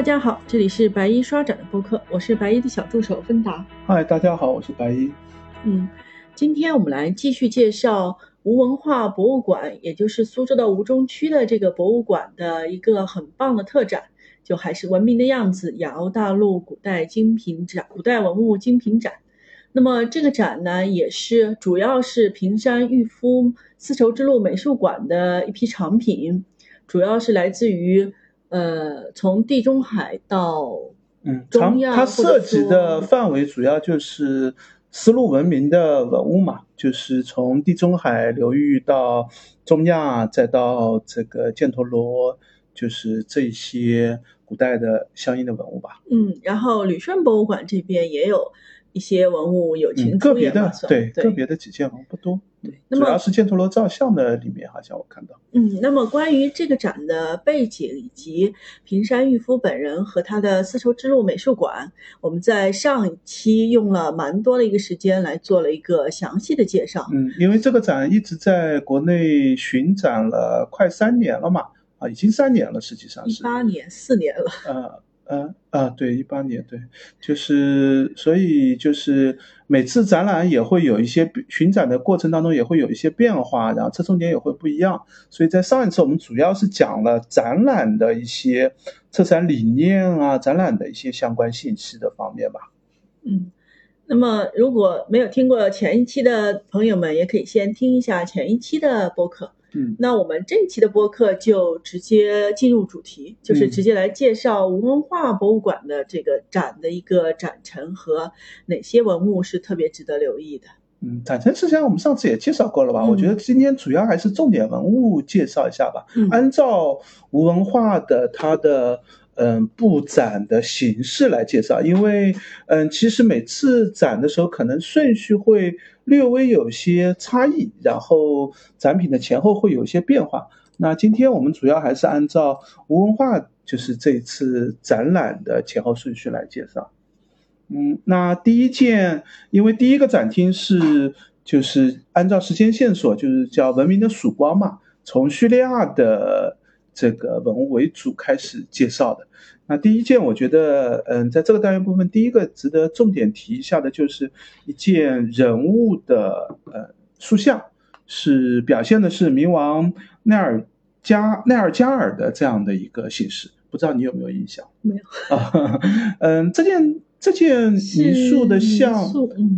大家好，这里是白衣刷展的播客，我是白衣的小助手芬达。嗨，大家好，我是白衣。嗯，今天我们来继续介绍吴文化博物馆，也就是苏州的吴中区的这个博物馆的一个很棒的特展，就还是文明的样子——亚欧大陆古代精品展、古代文物精品展。那么这个展呢，也是主要是平山玉夫丝绸之路美术馆的一批藏品，主要是来自于。呃，从地中海到嗯，中亚，它涉及的范围主要就是丝路文明的文物嘛，就是从地中海流域到中亚，再到这个犍陀罗，就是这些古代的相应的文物吧。嗯，然后旅顺博物馆这边也有。一些文物有情个别的对个别的几件文物不多，对，主要是犍陀罗造像的里面好像我看到。嗯，那么关于这个展的背景以及平山玉夫本人和他的丝绸之路美术馆，我们在上一期用了蛮多的一个时间来做了一个详细的介绍。嗯，因为这个展一直在国内巡展了快三年了嘛，啊，已经三年了，实际上是一八年四年了。呃。嗯啊，对，一八年，对，就是所以就是每次展览也会有一些巡展的过程当中也会有一些变化，然后侧重点也会不一样。所以在上一次我们主要是讲了展览的一些策展理念啊，展览的一些相关信息的方面吧。嗯，那么如果没有听过前一期的朋友们，也可以先听一下前一期的播客。嗯，那我们这一期的播客就直接进入主题，就是直接来介绍吴文化博物馆的这个展的一个展陈和哪些文物是特别值得留意的。嗯，展陈之前我们上次也介绍过了吧？我觉得今天主要还是重点文物介绍一下吧。嗯，按照吴文化的它的。嗯，布展的形式来介绍，因为嗯，其实每次展的时候可能顺序会略微有些差异，然后展品的前后会有些变化。那今天我们主要还是按照吴文化就是这次展览的前后顺序来介绍。嗯，那第一件，因为第一个展厅是就是按照时间线索，就是叫文明的曙光嘛，从叙利亚的。这个文物为主开始介绍的，那第一件我觉得，嗯，在这个单元部分，第一个值得重点提一下的就是一件人物的呃塑像，是表现的是冥王奈尔加奈尔加尔的这样的一个形式，不知道你有没有印象？没有啊，嗯，这件。这件泥塑的像，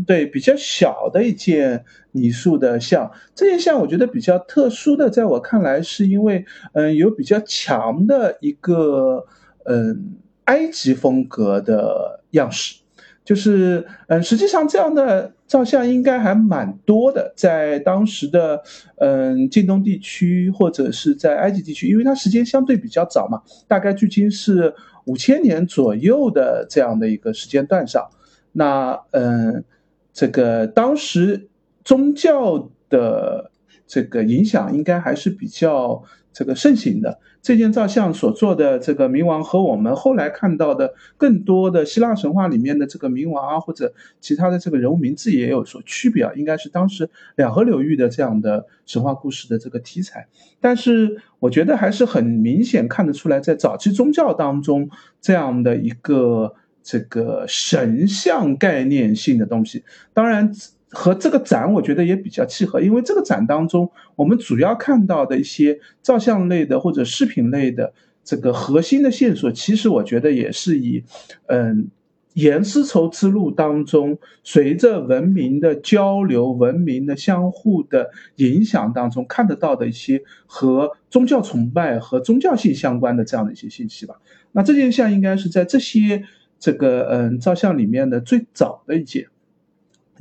对比较小的一件泥塑的像，这件像我觉得比较特殊的，在我看来是因为，嗯，有比较强的一个，嗯，埃及风格的样式，就是，嗯，实际上这样的照相应该还蛮多的，在当时的，嗯，近东地区或者是在埃及地区，因为它时间相对比较早嘛，大概距今是。五千年左右的这样的一个时间段上，那嗯，这个当时宗教的这个影响应该还是比较这个盛行的。这件造像所做的这个冥王和我们后来看到的更多的希腊神话里面的这个冥王啊，或者其他的这个人物名字也有所区别啊，应该是当时两河流域的这样的神话故事的这个题材。但是我觉得还是很明显看得出来，在早期宗教当中这样的一个这个神像概念性的东西，当然。和这个展我觉得也比较契合，因为这个展当中，我们主要看到的一些照相类的或者视频类的这个核心的线索，其实我觉得也是以，嗯，沿丝绸之路当中，随着文明的交流、文明的相互的影响当中看得到的一些和宗教崇拜和宗教性相关的这样的一些信息吧。那这件像应该是在这些这个嗯照相里面的最早的一件。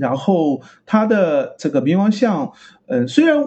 然后它的这个冥王像，嗯，虽然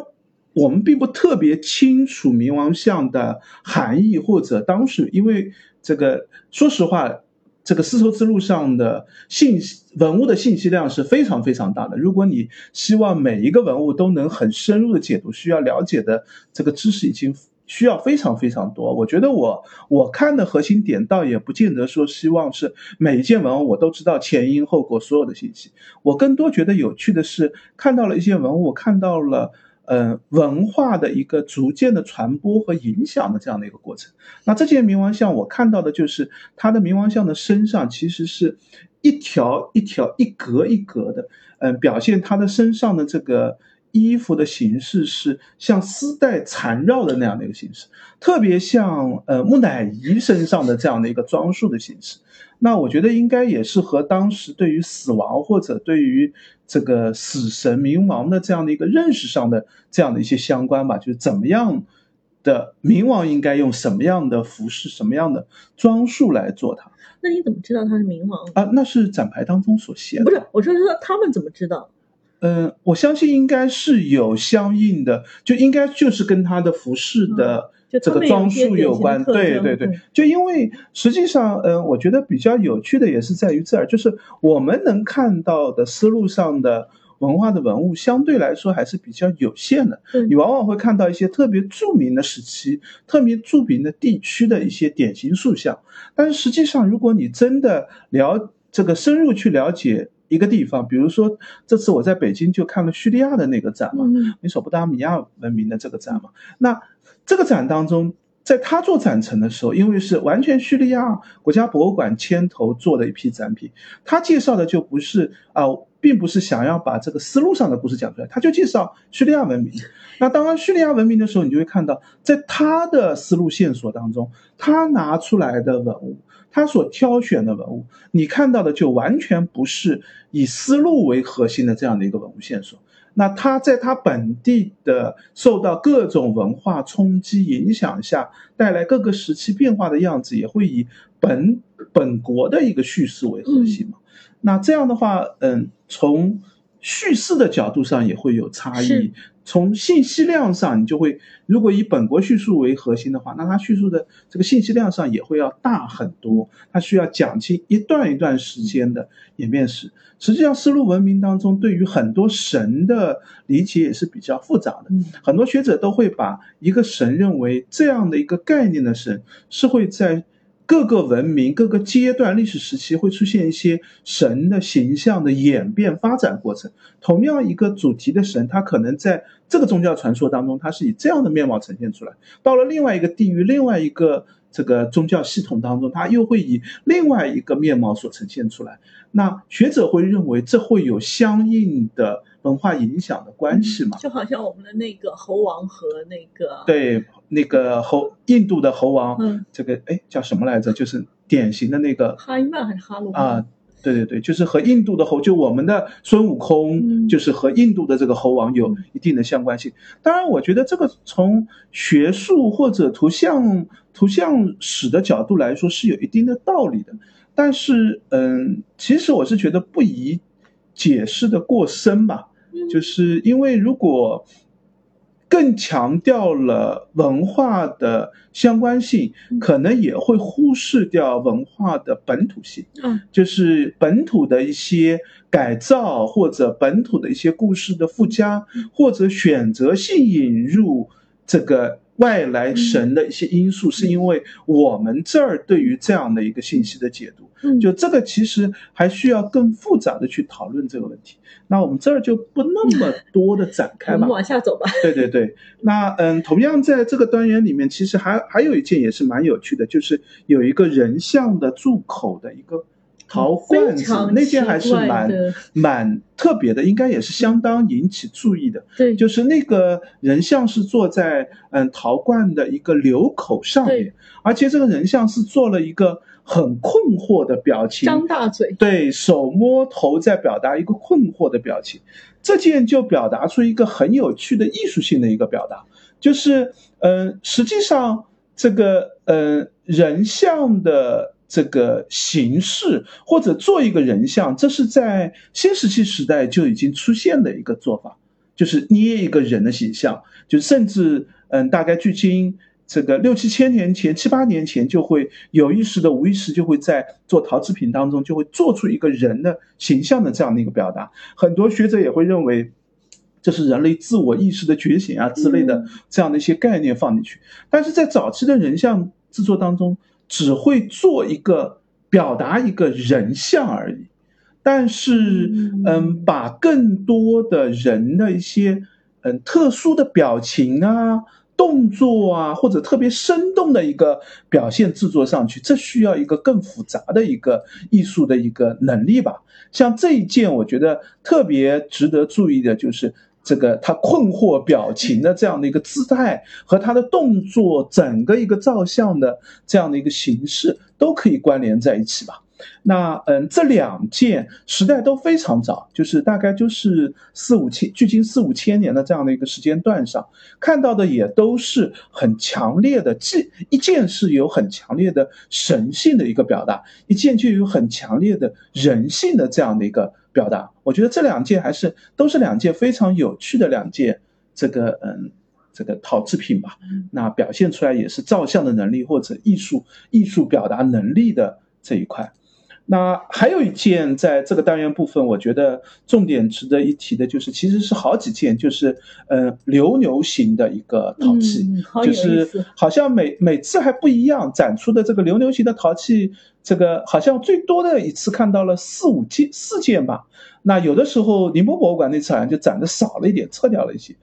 我们并不特别清楚冥王像的含义，或者当时因为这个，说实话，这个丝绸之路上的信息文物的信息量是非常非常大的。如果你希望每一个文物都能很深入的解读，需要了解的这个知识已经。需要非常非常多，我觉得我我看的核心点倒也不见得说希望是每一件文物我都知道前因后果所有的信息，我更多觉得有趣的是看到了一些文物，看到了嗯文化的一个逐渐的传播和影响的这样的一个过程。那这件冥王像我看到的就是它的冥王像的身上其实是一条一条一格一格的，嗯，表现它的身上的这个。衣服的形式是像丝带缠绕的那样的一个形式，特别像呃木乃伊身上的这样的一个装束的形式。那我觉得应该也是和当时对于死亡或者对于这个死神冥王的这样的一个认识上的这样的一些相关吧。就是怎么样的冥王应该用什么样的服饰、什么样的装束来做它？那你怎么知道他是冥王啊？那是展牌当中所写的。不是，我说说他们怎么知道？嗯，我相信应该是有相应的，就应该就是跟他的服饰的这个装束有关。对对对，就因为实际上，嗯，我觉得比较有趣的也是在于这儿，就是我们能看到的丝路上的文化的文物，相对来说还是比较有限的。你往往会看到一些特别著名的时期、特别著名的地区的一些典型塑像，但是实际上，如果你真的了这个深入去了解。一个地方，比如说这次我在北京就看了叙利亚的那个展嘛，美索不达米亚文明的这个展嘛。那这个展当中，在他做展陈的时候，因为是完全叙利亚国家博物馆牵头做的一批展品，他介绍的就不是啊，并不是想要把这个思路上的故事讲出来，他就介绍叙利亚文明。那当然叙利亚文明的时候，你就会看到，在他的思路线索当中，他拿出来的文物。他所挑选的文物，你看到的就完全不是以丝路为核心的这样的一个文物线索。那他在他本地的受到各种文化冲击影响下，带来各个时期变化的样子，也会以本本国的一个叙事为核心嘛？那这样的话，嗯，从叙事的角度上也会有差异。从信息量上，你就会，如果以本国叙述为核心的话，那它叙述的这个信息量上也会要大很多。它需要讲清一段一段时间的演变史。实际上，丝路文明当中对于很多神的理解也是比较复杂的。很多学者都会把一个神认为这样的一个概念的神是会在。各个文明、各个阶段、历史时期会出现一些神的形象的演变发展过程。同样一个主题的神，它可能在这个宗教传说当中，它是以这样的面貌呈现出来；到了另外一个地域、另外一个这个宗教系统当中，它又会以另外一个面貌所呈现出来。那学者会认为，这会有相应的文化影响的关系嘛？就好像我们的那个猴王和那个对。那个猴，印度的猴王，嗯，这个哎叫什么来着？就是典型的那个哈伊曼还是哈罗啊？对对对，就是和印度的猴，就我们的孙悟空，就是和印度的这个猴王有一定的相关性。当然，我觉得这个从学术或者图像图像史的角度来说是有一定的道理的。但是，嗯，其实我是觉得不宜解释的过深吧，就是因为如果。更强调了文化的相关性，可能也会忽视掉文化的本土性。嗯，就是本土的一些改造，或者本土的一些故事的附加，或者选择性引入这个。外来神的一些因素，是因为我们这儿对于这样的一个信息的解读，就这个其实还需要更复杂的去讨论这个问题。那我们这儿就不那么多的展开吧。我们往下走吧。对对对，那嗯，同样在这个单元里面，其实还还有一件也是蛮有趣的，就是有一个人像的入口的一个。陶罐子那件还是蛮蛮特别的，应该也是相当引起注意的。对，就是那个人像是坐在嗯陶罐的一个流口上面，而且这个人像是做了一个很困惑的表情，张大嘴，对手摸头在表达一个困惑的表情。这件就表达出一个很有趣的艺术性的一个表达，就是嗯，实际上这个嗯人像的。这个形式或者做一个人像，这是在新石器时代就已经出现的一个做法，就是捏一个人的形象，就甚至嗯，大概距今这个六七千年前、七八年前，就会有意识的、无意识就会在做陶制品当中就会做出一个人的形象的这样的一个表达。很多学者也会认为，这是人类自我意识的觉醒啊之类的这样的一些概念放进去。但是在早期的人像制作当中。只会做一个表达一个人像而已，但是，嗯，把更多的人的一些嗯特殊的表情啊、动作啊，或者特别生动的一个表现制作上去，这需要一个更复杂的一个艺术的一个能力吧。像这一件，我觉得特别值得注意的就是。这个他困惑表情的这样的一个姿态和他的动作，整个一个照相的这样的一个形式都可以关联在一起吧。那嗯，这两件时代都非常早，就是大概就是四五千，距今四五千年的这样的一个时间段上，看到的也都是很强烈的，既一件是有很强烈的神性的一个表达，一件就有很强烈的人性的这样的一个表达。我觉得这两件还是都是两件非常有趣的两件，这个嗯，这个陶制品吧。那表现出来也是照相的能力或者艺术艺术表达能力的这一块。那还有一件，在这个单元部分，我觉得重点值得一提的，就是其实是好几件，就是呃流牛型的一个陶器，就是好像每每次还不一样，展出的这个流牛型的陶器，这个好像最多的一次看到了四五件四件吧。那有的时候宁波博物馆那次好像就展的少了一点，撤掉了一些，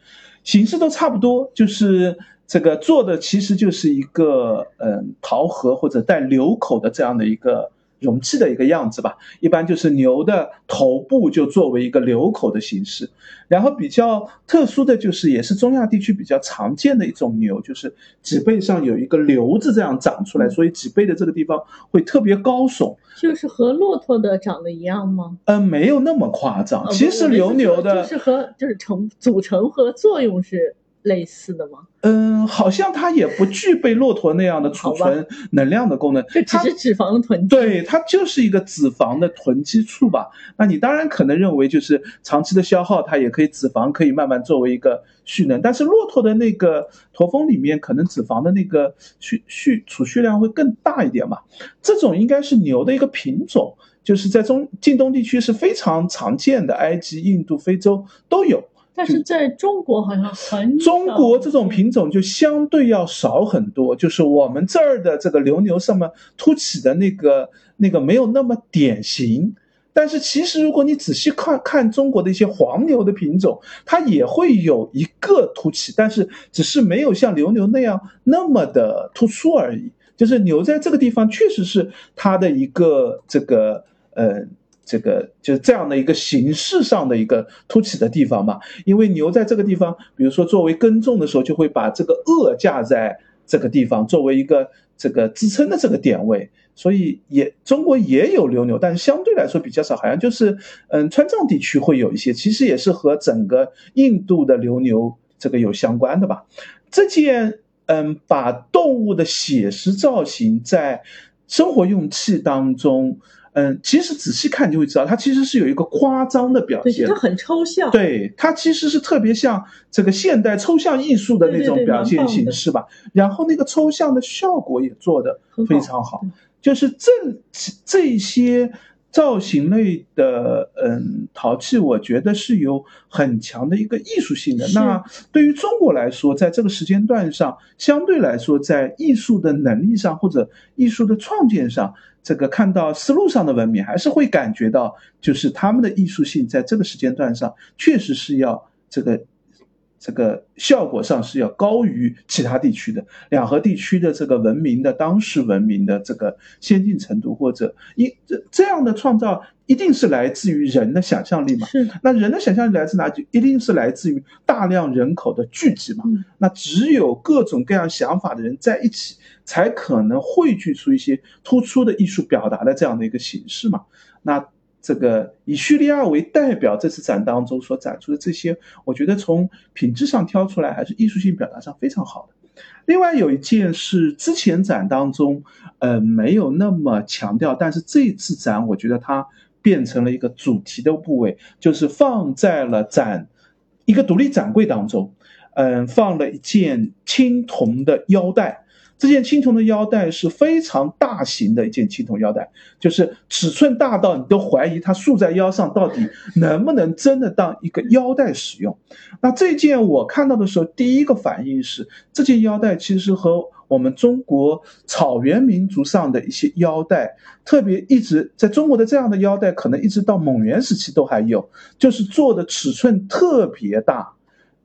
形式都差不多，就是这个做的其实就是一个嗯陶盒或者带流口的这样的一个。容器的一个样子吧，一般就是牛的头部就作为一个流口的形式，然后比较特殊的就是也是中亚地区比较常见的一种牛，就是脊背上有一个瘤子这样长出来，所以脊背的这个地方会特别高耸，就是和骆驼的长得一样吗？嗯，没有那么夸张，其实牛牛的就是和就是成组成和作用是。类似的吗？嗯，好像它也不具备骆驼那样的储存能量的功能，就只是脂肪的囤积。对，它就是一个脂肪的囤积处吧。那你当然可能认为，就是长期的消耗，它也可以脂肪可以慢慢作为一个蓄能。但是骆驼的那个驼峰里面，可能脂肪的那个蓄蓄储蓄量会更大一点嘛。这种应该是牛的一个品种，就是在中近东地区是非常常见的，埃及、印度、非洲都有。但是在中国好像很中国这种品种就相对要少很多，就是我们这儿的这个流牛上面凸起的那个那个没有那么典型。但是其实如果你仔细看看中国的一些黄牛的品种，它也会有一个凸起，但是只是没有像牛牛那样那么的突出而已。就是牛在这个地方确实是它的一个这个呃。这个就是这样的一个形式上的一个凸起的地方嘛，因为牛在这个地方，比如说作为耕种的时候，就会把这个轭架在这个地方，作为一个这个支撑的这个点位，所以也中国也有流牛，但是相对来说比较少，好像就是嗯川藏地区会有一些，其实也是和整个印度的流牛这个有相关的吧。这件嗯把动物的写实造型在生活用器当中。嗯，其实仔细看就会知道，它其实是有一个夸张的表现，它很抽象。对，它其实是特别像这个现代抽象艺术的那种表现形式吧。然后那个抽象的效果也做得非常好，就是这这些造型类的嗯陶器，我觉得是有很强的一个艺术性的。那对于中国来说，在这个时间段上，相对来说在艺术的能力上或者艺术的创建上。这个看到丝路上的文明，还是会感觉到，就是他们的艺术性在这个时间段上，确实是要这个，这个效果上是要高于其他地区的。两河地区的这个文明的当时文明的这个先进程度，或者一这这样的创造。一定是来自于人的想象力嘛？是。那人的想象力来自哪里？一定是来自于大量人口的聚集嘛？那只有各种各样想法的人在一起，才可能汇聚出一些突出的艺术表达的这样的一个形式嘛？那这个以叙利亚为代表，这次展当中所展出的这些，我觉得从品质上挑出来，还是艺术性表达上非常好的。另外有一件是之前展当中，呃，没有那么强调，但是这次展，我觉得它。变成了一个主题的部位，就是放在了展一个独立展柜当中，嗯，放了一件青铜的腰带。这件青铜的腰带是非常大型的一件青铜腰带，就是尺寸大到你都怀疑它束在腰上到底能不能真的当一个腰带使用。那这件我看到的时候，第一个反应是，这件腰带其实和我们中国草原民族上的一些腰带，特别一直在中国的这样的腰带，可能一直到蒙元时期都还有，就是做的尺寸特别大。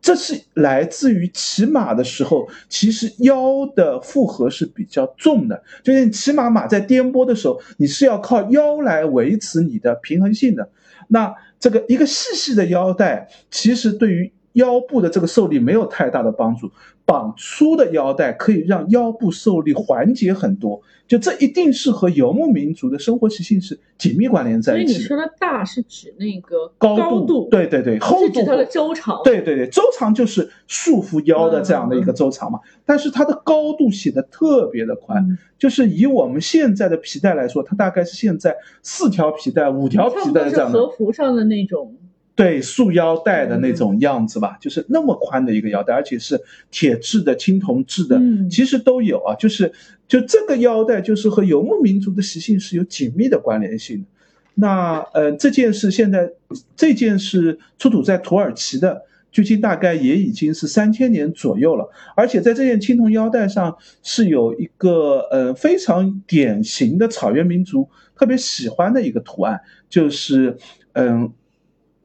这是来自于骑马的时候，其实腰的负荷是比较重的，就是骑马马在颠簸的时候，你是要靠腰来维持你的平衡性的。那这个一个细细的腰带，其实对于腰部的这个受力没有太大的帮助。绑粗的腰带可以让腰部受力缓解很多，就这一定是和游牧民族的生活习性是紧密关联在一起。所以你说的大是指那个高度，对对对，厚度是指它的周长。对对对，周长就是束缚腰的这样的一个周长嘛。但是它的高度写的特别的宽，就是以我们现在的皮带来说，它大概是现在四条皮带、五条皮带这样的。和服上的那种。对束腰带的那种样子吧，就是那么宽的一个腰带，而且是铁质的、青铜制的，其实都有啊。就是就这个腰带，就是和游牧民族的习性是有紧密的关联性的。那呃，这件事现在这件事出土在土耳其的，距今大概也已经是三千年左右了。而且在这件青铜腰带上是有一个呃非常典型的草原民族特别喜欢的一个图案，就是嗯。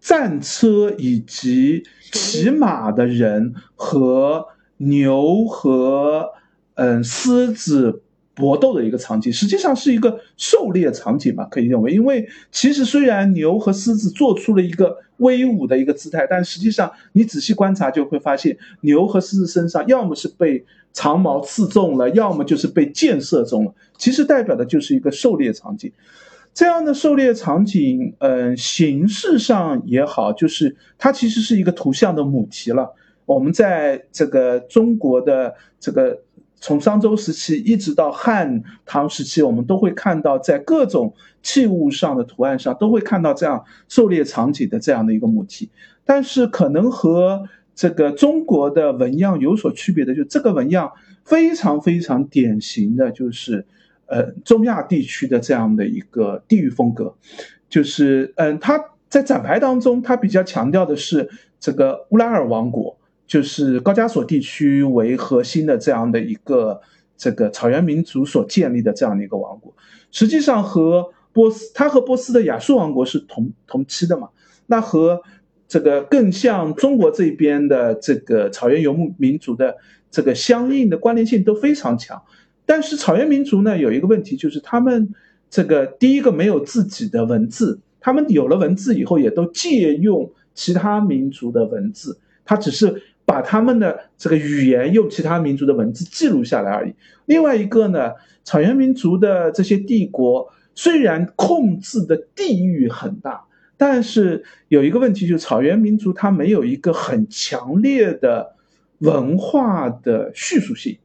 战车以及骑马的人和牛和嗯狮子搏斗的一个场景，实际上是一个狩猎场景吧，可以认为。因为其实虽然牛和狮子做出了一个威武的一个姿态，但实际上你仔细观察就会发现，牛和狮子身上要么是被长矛刺中了，要么就是被箭射中了，其实代表的就是一个狩猎场景。这样的狩猎场景，嗯，形式上也好，就是它其实是一个图像的母题了。我们在这个中国的这个从商周时期一直到汉唐时期，我们都会看到在各种器物上的图案上都会看到这样狩猎场景的这样的一个母题。但是可能和这个中国的纹样有所区别的，就这个纹样非常非常典型的就是。呃，中亚地区的这样的一个地域风格，就是嗯，他在展牌当中，他比较强调的是这个乌拉尔王国，就是高加索地区为核心的这样的一个这个草原民族所建立的这样的一个王国。实际上和波斯，他和波斯的亚述王国是同同期的嘛？那和这个更像中国这边的这个草原游牧民族的这个相应的关联性都非常强。但是草原民族呢，有一个问题，就是他们这个第一个没有自己的文字，他们有了文字以后，也都借用其他民族的文字，他只是把他们的这个语言用其他民族的文字记录下来而已。另外一个呢，草原民族的这些帝国虽然控制的地域很大，但是有一个问题，就是草原民族它没有一个很强烈的文化的叙述性。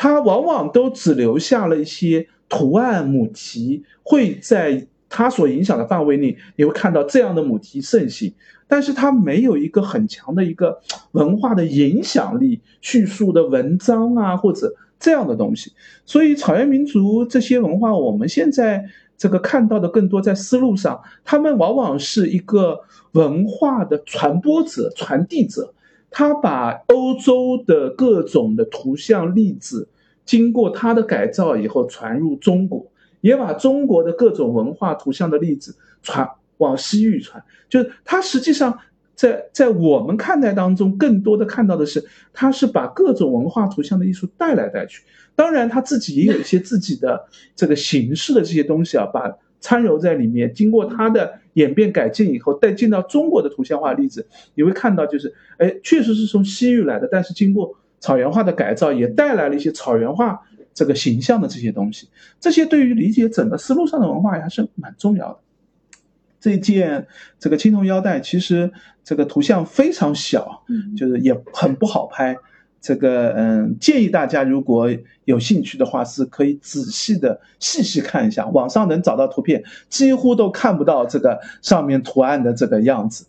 它往往都只留下了一些图案母题，会在它所影响的范围内，你会看到这样的母题盛行，但是它没有一个很强的一个文化的影响力，叙述的文章啊或者这样的东西。所以草原民族这些文化，我们现在这个看到的更多在思路上，他们往往是一个文化的传播者、传递者。他把欧洲的各种的图像例子，经过他的改造以后传入中国，也把中国的各种文化图像的例子传往西域传。就是他实际上在在我们看待当中，更多的看到的是，他是把各种文化图像的艺术带来带去。当然他自己也有一些自己的这个形式的这些东西啊，把。掺揉在里面，经过它的演变改进以后，再进到中国的图像化例子，你会看到，就是，哎，确实是从西域来的，但是经过草原化的改造，也带来了一些草原化这个形象的这些东西。这些对于理解整个思路上的文化还是蛮重要的。这件这个青铜腰带，其实这个图像非常小，就是也很不好拍。这个嗯，建议大家如果有兴趣的话，是可以仔细的细细看一下，网上能找到图片，几乎都看不到这个上面图案的这个样子。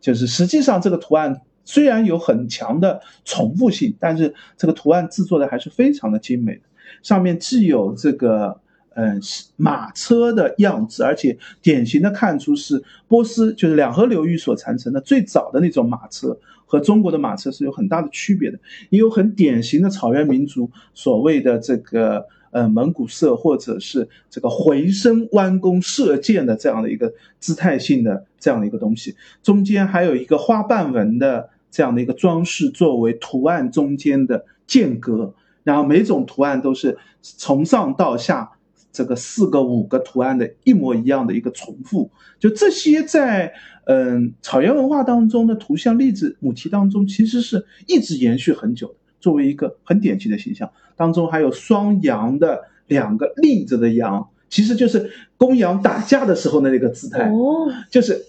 就是实际上这个图案虽然有很强的重复性，但是这个图案制作的还是非常的精美。上面既有这个嗯马车的样子，而且典型的看出是波斯，就是两河流域所传承的最早的那种马车。和中国的马车是有很大的区别的，也有很典型的草原民族所谓的这个呃蒙古色，或者是这个回身弯弓射箭的这样的一个姿态性的这样的一个东西，中间还有一个花瓣纹的这样的一个装饰作为图案中间的间隔，然后每种图案都是从上到下这个四个五个图案的一模一样的一个重复，就这些在嗯草原文化当中的图像例子母题当中，其实是一直延续很久的，作为一个很典型的形象。当中还有双羊的两个立着的羊，其实就是公羊打架的时候的那个姿态，哦，就是。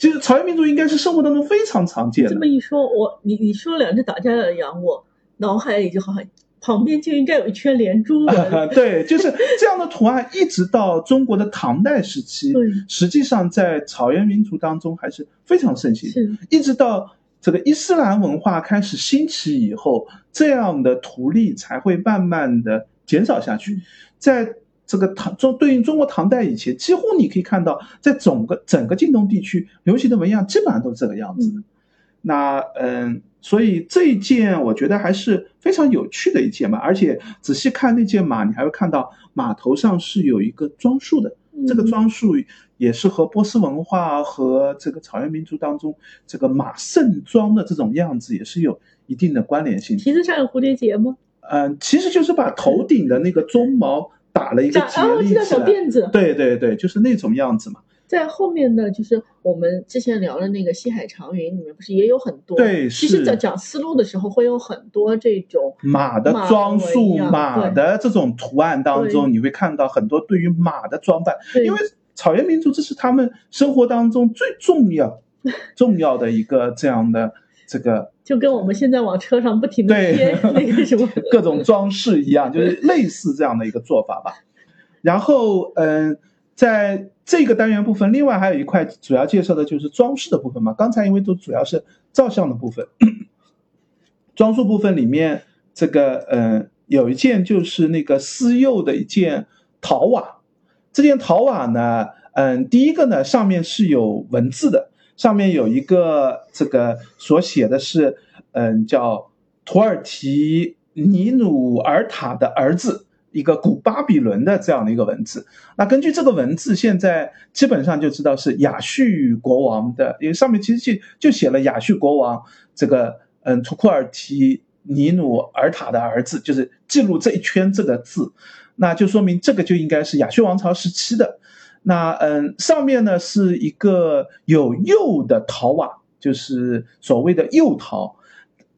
其实草原民族应该是生活当中非常常见的。这么一说，我你你说两只打架的羊，我脑海里就好像旁边就应该有一圈连珠 对，就是这样的图案，一直到中国的唐代时期，实际上在草原民族当中还是非常盛行。一直到这个伊斯兰文化开始兴起以后，这样的图例才会慢慢的减少下去，在。这个唐中对应中国唐代以前，几乎你可以看到，在整个整个晋东地区流行的纹样基本上都是这个样子的。那嗯，所以这一件我觉得还是非常有趣的一件嘛。而且仔细看那件马，你还会看到马头上是有一个装束的。这个装束也是和波斯文化和这个草原民族当中这个马盛装的这种样子也是有一定的关联性。蹄子上有蝴蝶结吗？嗯，其实就是把头顶的那个鬃毛。打了一个结立起来，对对对，就是那种样子嘛。在后面的就是我们之前聊的那个西海长云里面，不是也有很多？对，其实在讲丝路的时候，会有很多这种马的装束、马的这种图案当中，你会看到很多对于马的装扮，因为草原民族这是他们生活当中最重要、重要的一个这样的。这个就跟我们现在往车上不停的贴 那个什么各种装饰一样，就是类似这样的一个做法吧。然后，嗯，在这个单元部分，另外还有一块主要介绍的就是装饰的部分嘛。刚才因为都主要是照相的部分，装束部分里面，这个嗯，有一件就是那个丝釉的一件陶瓦。这件陶瓦呢，嗯，第一个呢，上面是有文字的。上面有一个这个所写的是，嗯，叫土耳其尼努尔塔的儿子，一个古巴比伦的这样的一个文字。那根据这个文字，现在基本上就知道是亚述国王的，因为上面其实就就写了亚述国王这个，嗯，图库尔提尼努尔塔的儿子，就是记录这一圈这个字，那就说明这个就应该是亚述王朝时期的。那嗯，上面呢是一个有釉的陶瓦，就是所谓的釉陶，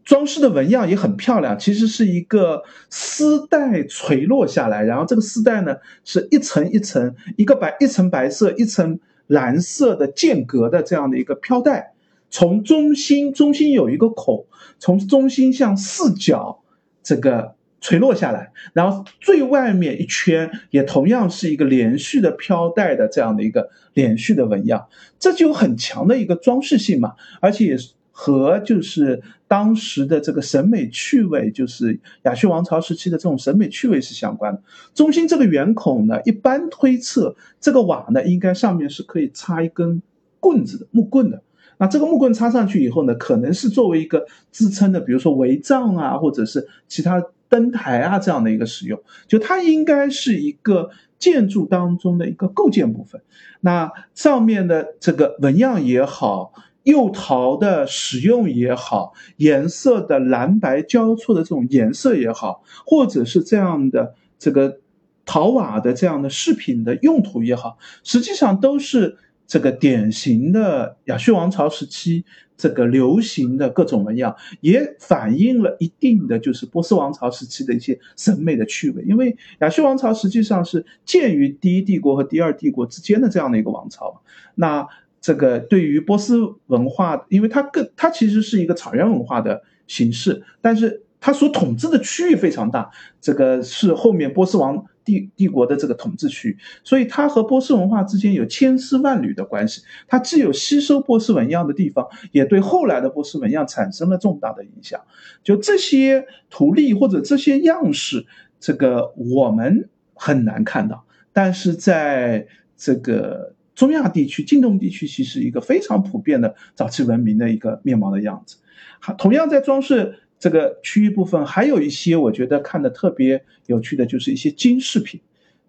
装饰的纹样也很漂亮。其实是一个丝带垂落下来，然后这个丝带呢是一层一层，一个白一层白色，一层蓝色的间隔的这样的一个飘带，从中心中心有一个孔，从中心向四角这个。垂落下来，然后最外面一圈也同样是一个连续的飘带的这样的一个连续的纹样，这就很强的一个装饰性嘛，而且也是和就是当时的这个审美趣味，就是亚述王朝时期的这种审美趣味是相关的。中心这个圆孔呢，一般推测这个瓦呢，应该上面是可以插一根棍子的木棍的。那这个木棍插上去以后呢，可能是作为一个支撑的，比如说帷帐啊，或者是其他。灯台啊，这样的一个使用，就它应该是一个建筑当中的一个构建部分。那上面的这个纹样也好，釉陶的使用也好，颜色的蓝白交错的这种颜色也好，或者是这样的这个陶瓦的这样的饰品的用途也好，实际上都是这个典型的亚述王朝时期。这个流行的各种纹样也反映了一定的就是波斯王朝时期的一些审美的趣味，因为亚述王朝实际上是介于第一帝国和第二帝国之间的这样的一个王朝。那这个对于波斯文化，因为它更它其实是一个草原文化的形式，但是它所统治的区域非常大，这个是后面波斯王。帝帝国的这个统治区域，所以它和波斯文化之间有千丝万缕的关系。它既有吸收波斯纹样的地方，也对后来的波斯纹样产生了重大的影响。就这些图例或者这些样式，这个我们很难看到，但是在这个中亚地区、近东地区，其实一个非常普遍的早期文明的一个面貌的样子。好，同样在装饰。这个区域部分还有一些我觉得看的特别有趣的，就是一些金饰品，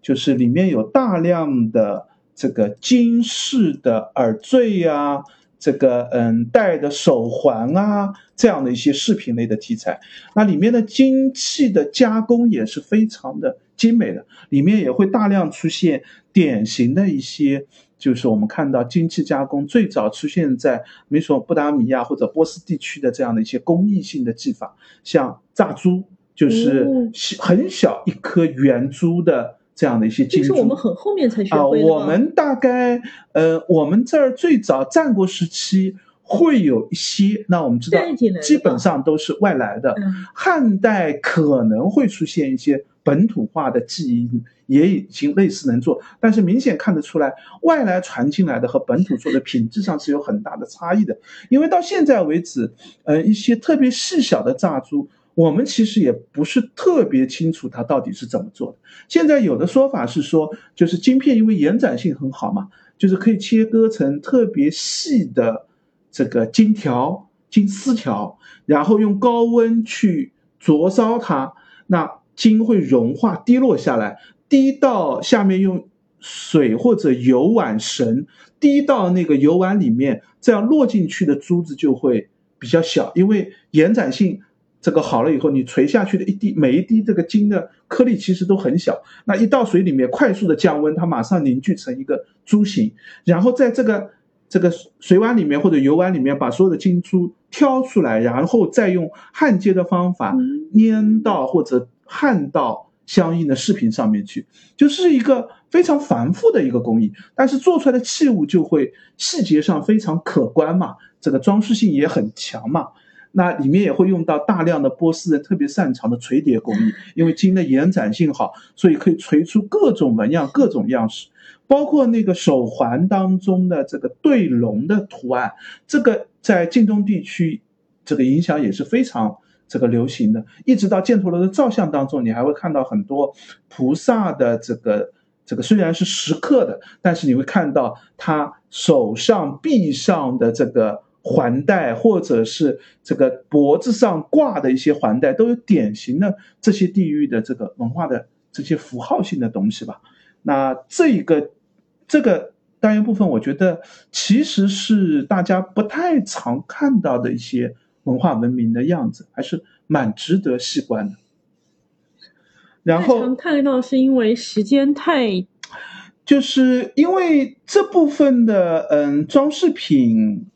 就是里面有大量的这个金饰的耳坠呀，这个嗯戴的手环啊，这样的一些饰品类的题材。那里面的金器的加工也是非常的精美的，里面也会大量出现典型的一些，就是我们看到金器加工最早出现在美索不达米亚或者波斯地区的这样的一些工艺性的技法，像炸珠，就是很小一颗圆珠的。这样的一些金珠，是我们很后面才学会的我们大概，呃，我们这儿最早战国时期会有一些，那我们知道，基本上都是外来的。汉代可能会出现一些本土化的技艺，也已经类似能做，但是明显看得出来，外来传进来的和本土做的品质上是有很大的差异的。因为到现在为止，呃，一些特别细小的炸珠。我们其实也不是特别清楚它到底是怎么做的。现在有的说法是说，就是晶片因为延展性很好嘛，就是可以切割成特别细的这个金条、金丝条，然后用高温去灼烧它，那金会融化滴落下来，滴到下面用水或者油碗绳滴到那个油碗里面，这样落进去的珠子就会比较小，因为延展性。这个好了以后，你垂下去的一滴每一滴这个金的颗粒其实都很小，那一到水里面快速的降温，它马上凝聚成一个珠形，然后在这个这个水碗里面或者油碗里面把所有的金珠挑出来，然后再用焊接的方法粘到或者焊到相应的饰品上面去，就是一个非常繁复的一个工艺，但是做出来的器物就会细节上非常可观嘛，这个装饰性也很强嘛。那里面也会用到大量的波斯人特别擅长的锤叠工艺，因为金的延展性好，所以可以锤出各种纹样、各种样式，包括那个手环当中的这个对龙的图案，这个在晋东地区，这个影响也是非常这个流行的。一直到犍陀罗的造像当中，你还会看到很多菩萨的这个这个虽然是石刻的，但是你会看到他手上臂上的这个。环带或者是这个脖子上挂的一些环带，都有典型的这些地域的这个文化的这些符号性的东西吧。那这一个这个单元部分，我觉得其实是大家不太常看到的一些文化文明的样子，还是蛮值得细观的。然后看到是因为时间太，就是因为这部分的嗯装饰品。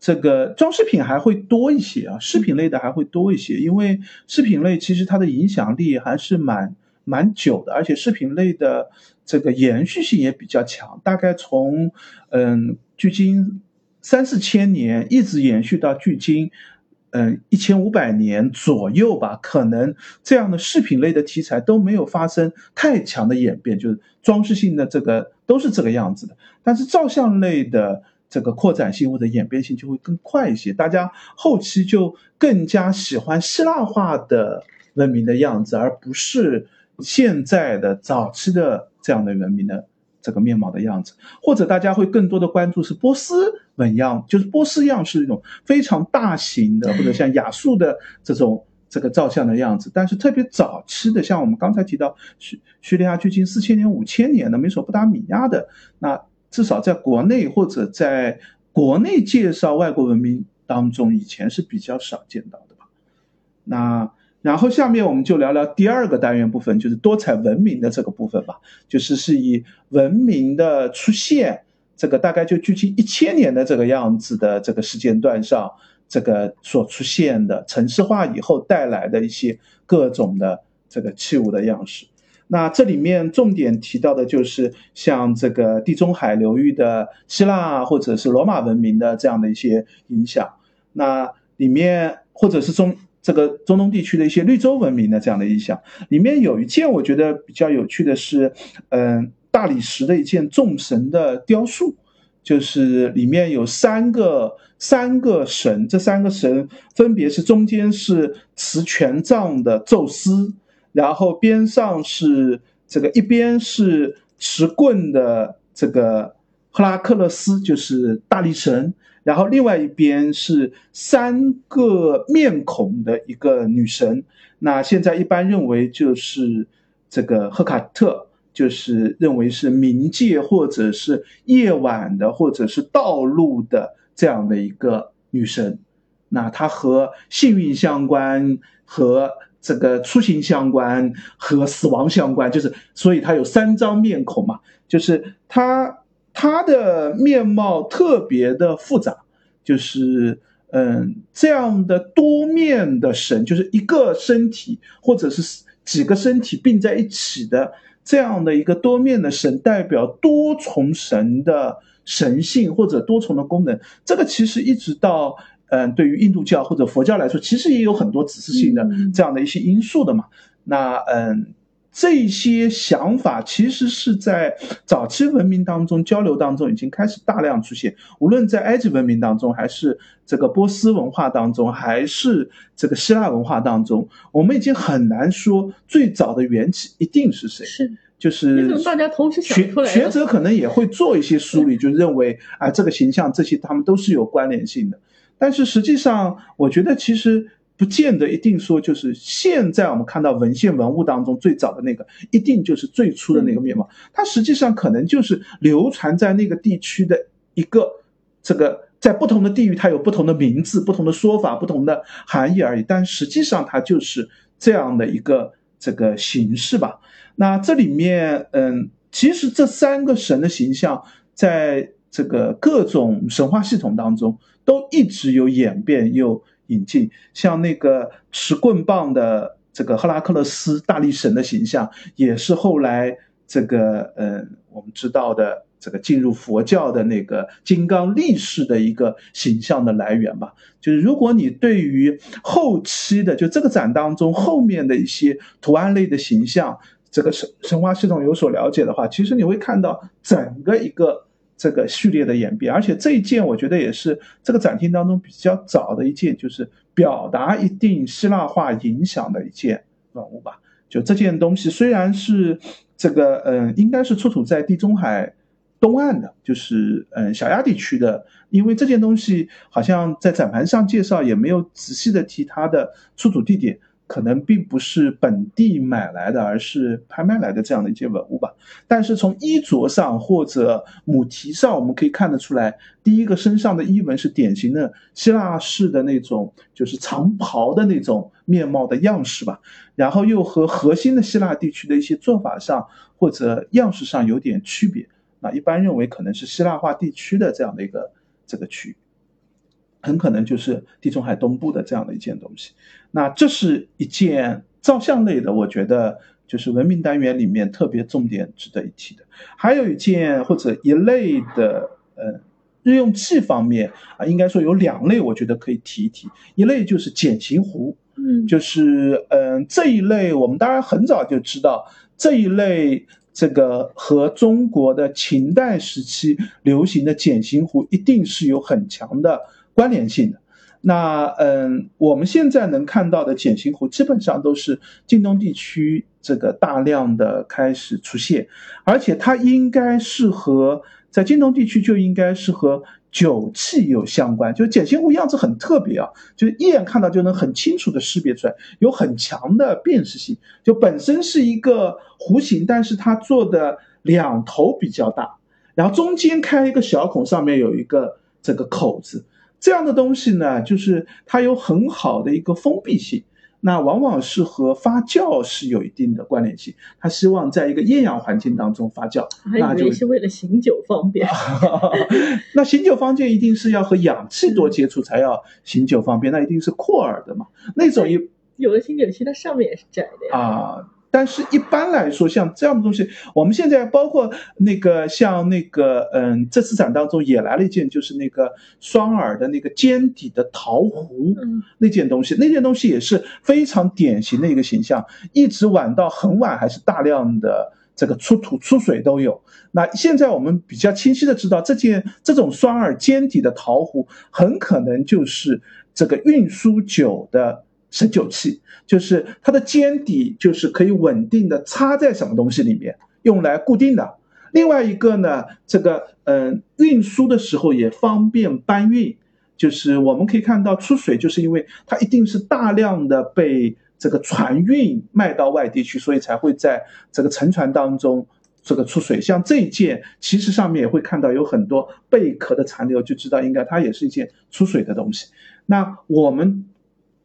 这个装饰品还会多一些啊，饰品类的还会多一些，因为饰品类其实它的影响力还是蛮蛮久的，而且饰品类的这个延续性也比较强，大概从嗯距今三四千年一直延续到距今嗯一千五百年左右吧，可能这样的饰品类的题材都没有发生太强的演变，就是装饰性的这个都是这个样子的，但是照相类的。这个扩展性或者演变性就会更快一些，大家后期就更加喜欢希腊化的文明的样子，而不是现在的早期的这样的文明的这个面貌的样子。或者大家会更多的关注是波斯纹样，就是波斯样是一种非常大型的，或者像亚述的这种这个造像的样子。但是特别早期的，像我们刚才提到叙叙利亚距今四千年、五千年的美索不达米亚的那。至少在国内或者在国内介绍外国文明当中，以前是比较少见到的吧。那然后下面我们就聊聊第二个单元部分，就是多彩文明的这个部分吧。就是是以文明的出现，这个大概就距今一千年的这个样子的这个时间段上，这个所出现的城市化以后带来的一些各种的这个器物的样式。那这里面重点提到的就是像这个地中海流域的希腊或者是罗马文明的这样的一些影响。那里面或者是中这个中东地区的一些绿洲文明的这样的意象。里面有一件我觉得比较有趣的是，嗯，大理石的一件众神的雕塑，就是里面有三个三个神，这三个神分别是中间是持权杖的宙斯。然后边上是这个，一边是持棍的这个赫拉克勒斯，就是大力神。然后另外一边是三个面孔的一个女神。那现在一般认为就是这个赫卡特，就是认为是冥界或者是夜晚的或者是道路的这样的一个女神。那她和幸运相关，和这个出行相关，和死亡相关，就是所以她有三张面孔嘛，就是她她的面貌特别的复杂，就是嗯这样的多面的神，就是一个身体或者是几个身体并在一起的。这样的一个多面的神，代表多重神的神性或者多重的功能。这个其实一直到嗯，对于印度教或者佛教来说，其实也有很多指示性的这样的一些因素的嘛。那嗯。这些想法其实是在早期文明当中交流当中已经开始大量出现，无论在埃及文明当中，还是这个波斯文化当中，还是这个希腊文化当中，我们已经很难说最早的缘起一定是谁。是，就是大家同时想出来。学者可能也会做一些梳理，就认为啊，这个形象这些他们都是有关联性的。但是实际上，我觉得其实。不见得一定说就是现在我们看到文献文物当中最早的那个，一定就是最初的那个面貌。它实际上可能就是流传在那个地区的一个这个，在不同的地域它有不同的名字、不同的说法、不同的含义而已。但实际上它就是这样的一个这个形式吧。那这里面，嗯，其实这三个神的形象在这个各种神话系统当中都一直有演变又。引进像那个持棍棒的这个赫拉克勒斯大力神的形象，也是后来这个嗯我们知道的这个进入佛教的那个金刚力士的一个形象的来源吧。就是如果你对于后期的就这个展当中后面的一些图案类的形象，这个神神话系统有所了解的话，其实你会看到整个一个。这个序列的演变，而且这一件我觉得也是这个展厅当中比较早的一件，就是表达一定希腊化影响的一件文物吧。就这件东西虽然是这个，嗯，应该是出土在地中海东岸的，就是嗯小亚地区的，因为这件东西好像在展盘上介绍也没有仔细的提它的出土地点。可能并不是本地买来的，而是拍卖来的这样的一些文物吧。但是从衣着上或者母题上，我们可以看得出来，第一个身上的衣纹是典型的希腊式的那种，就是长袍的那种面貌的样式吧。然后又和核心的希腊地区的一些做法上或者样式上有点区别。那一般认为可能是希腊化地区的这样的一个这个区域。很可能就是地中海东部的这样的一件东西，那这是一件照相类的，我觉得就是文明单元里面特别重点值得一提的。还有一件或者一类的，呃，日用器方面啊，应该说有两类，我觉得可以提一提。一类就是简形壶，嗯，就是嗯这一类，我们当然很早就知道这一类这个和中国的秦代时期流行的简形壶一定是有很强的。关联性的，那嗯，我们现在能看到的碱形壶基本上都是晋东地区这个大量的开始出现，而且它应该是和在晋东地区就应该是和酒器有相关，就碱形壶样子很特别啊，就一眼看到就能很清楚的识别出来，有很强的辨识性，就本身是一个弧形，但是它做的两头比较大，然后中间开一个小孔，上面有一个这个口子。这样的东西呢，就是它有很好的一个封闭性，那往往是和发酵是有一定的关联性。它希望在一个厌氧环境当中发酵，还以为是为了醒酒方便。那醒酒方便一定是要和氧气多接触才要醒酒方便，那一定是扩耳的嘛？那种有有的醒酒器它上面也是窄的呀。啊。但是，一般来说，像这样的东西，我们现在包括那个像那个，嗯，这次展当中也来了一件，就是那个双耳的那个尖底的陶壶，那件东西，那件东西也是非常典型的一个形象，一直晚到很晚，还是大量的这个出土出水都有。那现在我们比较清晰的知道，这件这种双耳尖底的陶壶，很可能就是这个运输酒的。盛酒器就是它的尖底，就是可以稳定的插在什么东西里面，用来固定的。另外一个呢，这个嗯，运输的时候也方便搬运。就是我们可以看到出水，就是因为它一定是大量的被这个船运卖到外地去，所以才会在这个沉船当中这个出水。像这一件，其实上面也会看到有很多贝壳的残留，就知道应该它也是一件出水的东西。那我们。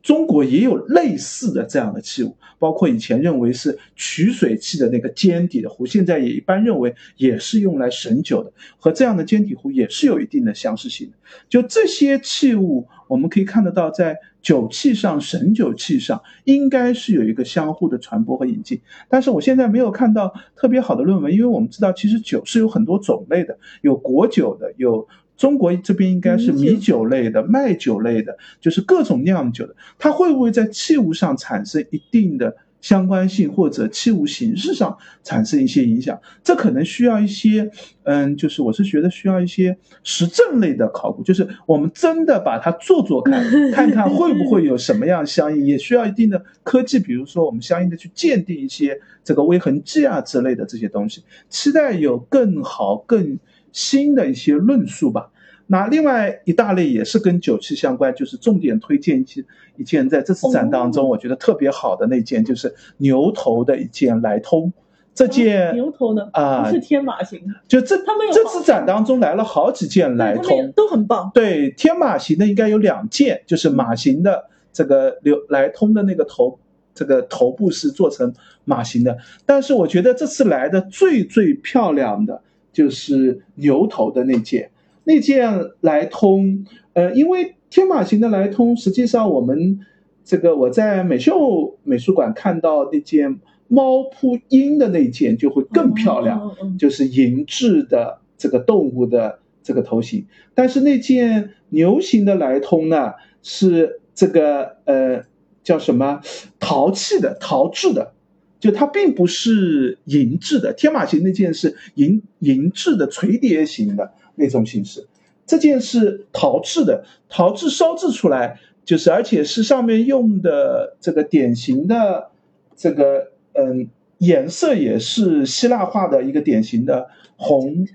中国也有类似的这样的器物，包括以前认为是取水器的那个尖底的壶，现在也一般认为也是用来盛酒的，和这样的尖底壶也是有一定的相似性的。就这些器物，我们可以看得到，在酒器上、盛酒器上，应该是有一个相互的传播和引进。但是我现在没有看到特别好的论文，因为我们知道，其实酒是有很多种类的，有果酒的，有。中国这边应该是米酒类的、麦酒类的，就是各种酿酒的，它会不会在器物上产生一定的相关性，或者器物形式上产生一些影响？这可能需要一些，嗯，就是我是觉得需要一些实证类的考古，就是我们真的把它做做看，看看会不会有什么样相应，也需要一定的科技，比如说我们相应的去鉴定一些这个微痕迹啊之类的这些东西，期待有更好更。新的一些论述吧。那另外一大类也是跟酒器相关，就是重点推荐一件一件在这次展当中我觉得特别好的那件，就是牛头的一件来通。这件牛头呢啊，不是天马型。就这他们这次展当中来了好几件来通，都很棒。对，天马型的应该有两件，就是马型的这个流来通的那个头，这个头部是做成马型的。但是我觉得这次来的最最漂亮的。就是牛头的那件，那件来通，呃，因为天马行的来通，实际上我们这个我在美秀美术馆看到那件猫扑鹰的那件就会更漂亮，就是银质的这个动物的这个头型。但是那件牛形的来通呢，是这个呃叫什么陶器的陶制的。就它并不是银质的，天马型那件是银银质的垂叠型的那种形式，这件是陶制的，陶制烧制出来就是，而且是上面用的这个典型的这个嗯颜色也是希腊化的一个典型的红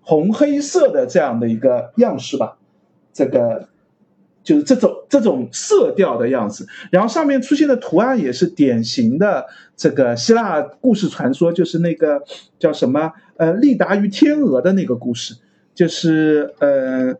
红黑色的这样的一个样式吧，这个。就是这种这种色调的样子，然后上面出现的图案也是典型的这个希腊故事传说，就是那个叫什么呃利达与天鹅的那个故事，就是呃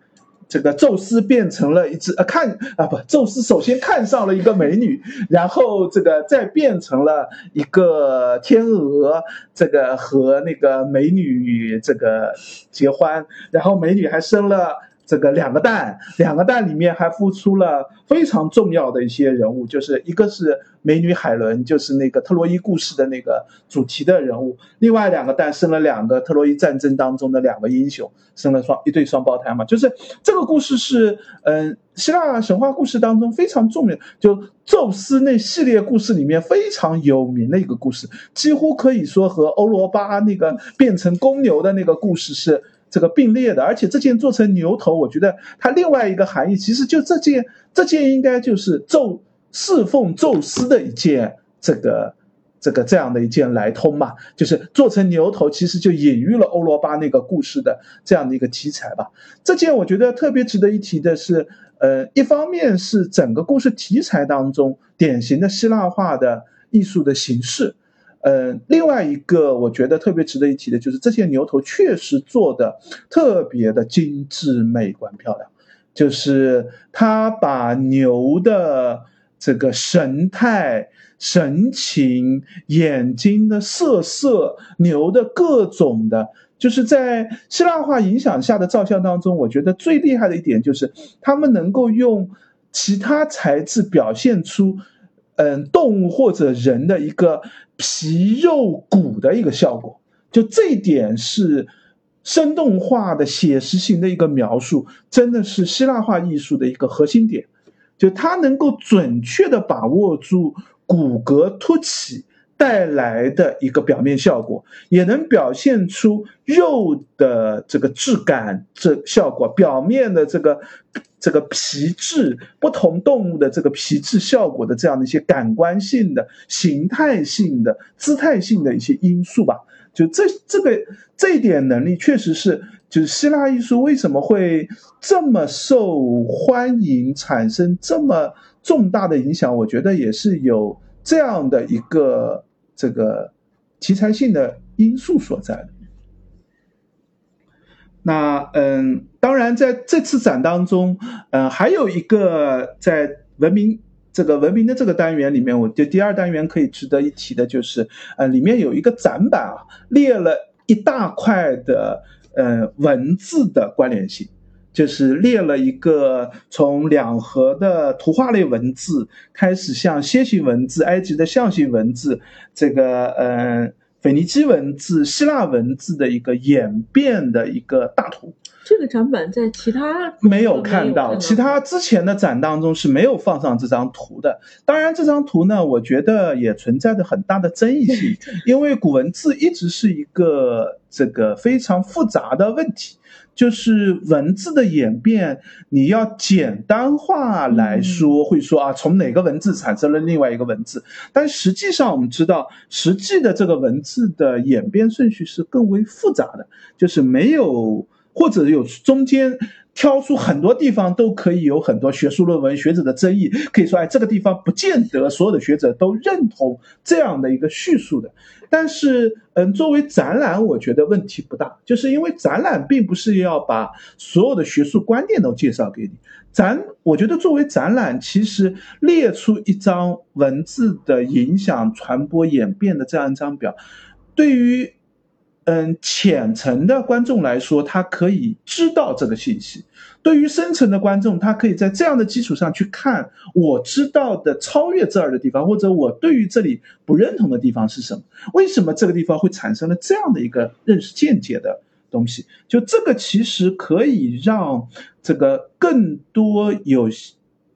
这个宙斯变成了一只呃看啊不，宙斯首先看上了一个美女，然后这个再变成了一个天鹅，这个和那个美女这个结婚，然后美女还生了。这个两个蛋，两个蛋里面还孵出了非常重要的一些人物，就是一个是美女海伦，就是那个特洛伊故事的那个主题的人物；另外两个蛋生了两个特洛伊战争当中的两个英雄，生了双一对双胞胎嘛。就是这个故事是，嗯，希腊神话故事当中非常重要，就宙斯那系列故事里面非常有名的一个故事，几乎可以说和欧罗巴那个变成公牛的那个故事是。这个并列的，而且这件做成牛头，我觉得它另外一个含义，其实就这件，这件应该就是宙侍奉宙斯的一件，这个这个这样的一件来通嘛，就是做成牛头，其实就隐喻了欧罗巴那个故事的这样的一个题材吧。这件我觉得特别值得一提的是，呃，一方面是整个故事题材当中典型的希腊化的艺术的形式。嗯，另外一个我觉得特别值得一提的就是这些牛头确实做的特别的精致、美观、漂亮，就是他把牛的这个神态、神情、眼睛的色色、牛的各种的，就是在希腊化影响下的照相当中，我觉得最厉害的一点就是他们能够用其他材质表现出。嗯，动物或者人的一个皮肉骨的一个效果，就这一点是生动化的写实型的一个描述，真的是希腊化艺术的一个核心点，就它能够准确的把握住骨骼凸起带来的一个表面效果，也能表现出肉的这个质感这效果，表面的这个。这个皮质不同动物的这个皮质效果的这样的一些感官性的、形态性的、姿态性的一些因素吧，就这这个这一点能力，确实是就是希腊艺术为什么会这么受欢迎，产生这么重大的影响，我觉得也是有这样的一个这个题材性的因素所在的。那嗯，当然在这次展当中，嗯，还有一个在文明这个文明的这个单元里面，我觉得第二单元可以值得一提的就是，呃，里面有一个展板啊，列了一大块的呃文字的关联性，就是列了一个从两河的图画类文字开始，像楔形文字、埃及的象形文字，这个嗯。腓尼基文字、希腊文字的一个演变的一个大图，这个展板在其他没有看到，其他之前的展当中是没有放上这张图的。当然，这张图呢，我觉得也存在着很大的争议性，因为古文字一直是一个这个非常复杂的问题。就是文字的演变，你要简单化来说，会说啊，从哪个文字产生了另外一个文字。但实际上，我们知道，实际的这个文字的演变顺序是更为复杂的，就是没有或者有中间。挑出很多地方都可以有很多学术论文学者的争议，可以说，哎，这个地方不见得所有的学者都认同这样的一个叙述的。但是，嗯，作为展览，我觉得问题不大，就是因为展览并不是要把所有的学术观点都介绍给你。展，我觉得作为展览，其实列出一张文字的影响、传播、演变的这样一张表，对于。嗯，浅层的观众来说，他可以知道这个信息；对于深层的观众，他可以在这样的基础上去看我知道的超越这儿的地方，或者我对于这里不认同的地方是什么？为什么这个地方会产生了这样的一个认识见解的东西？就这个其实可以让这个更多有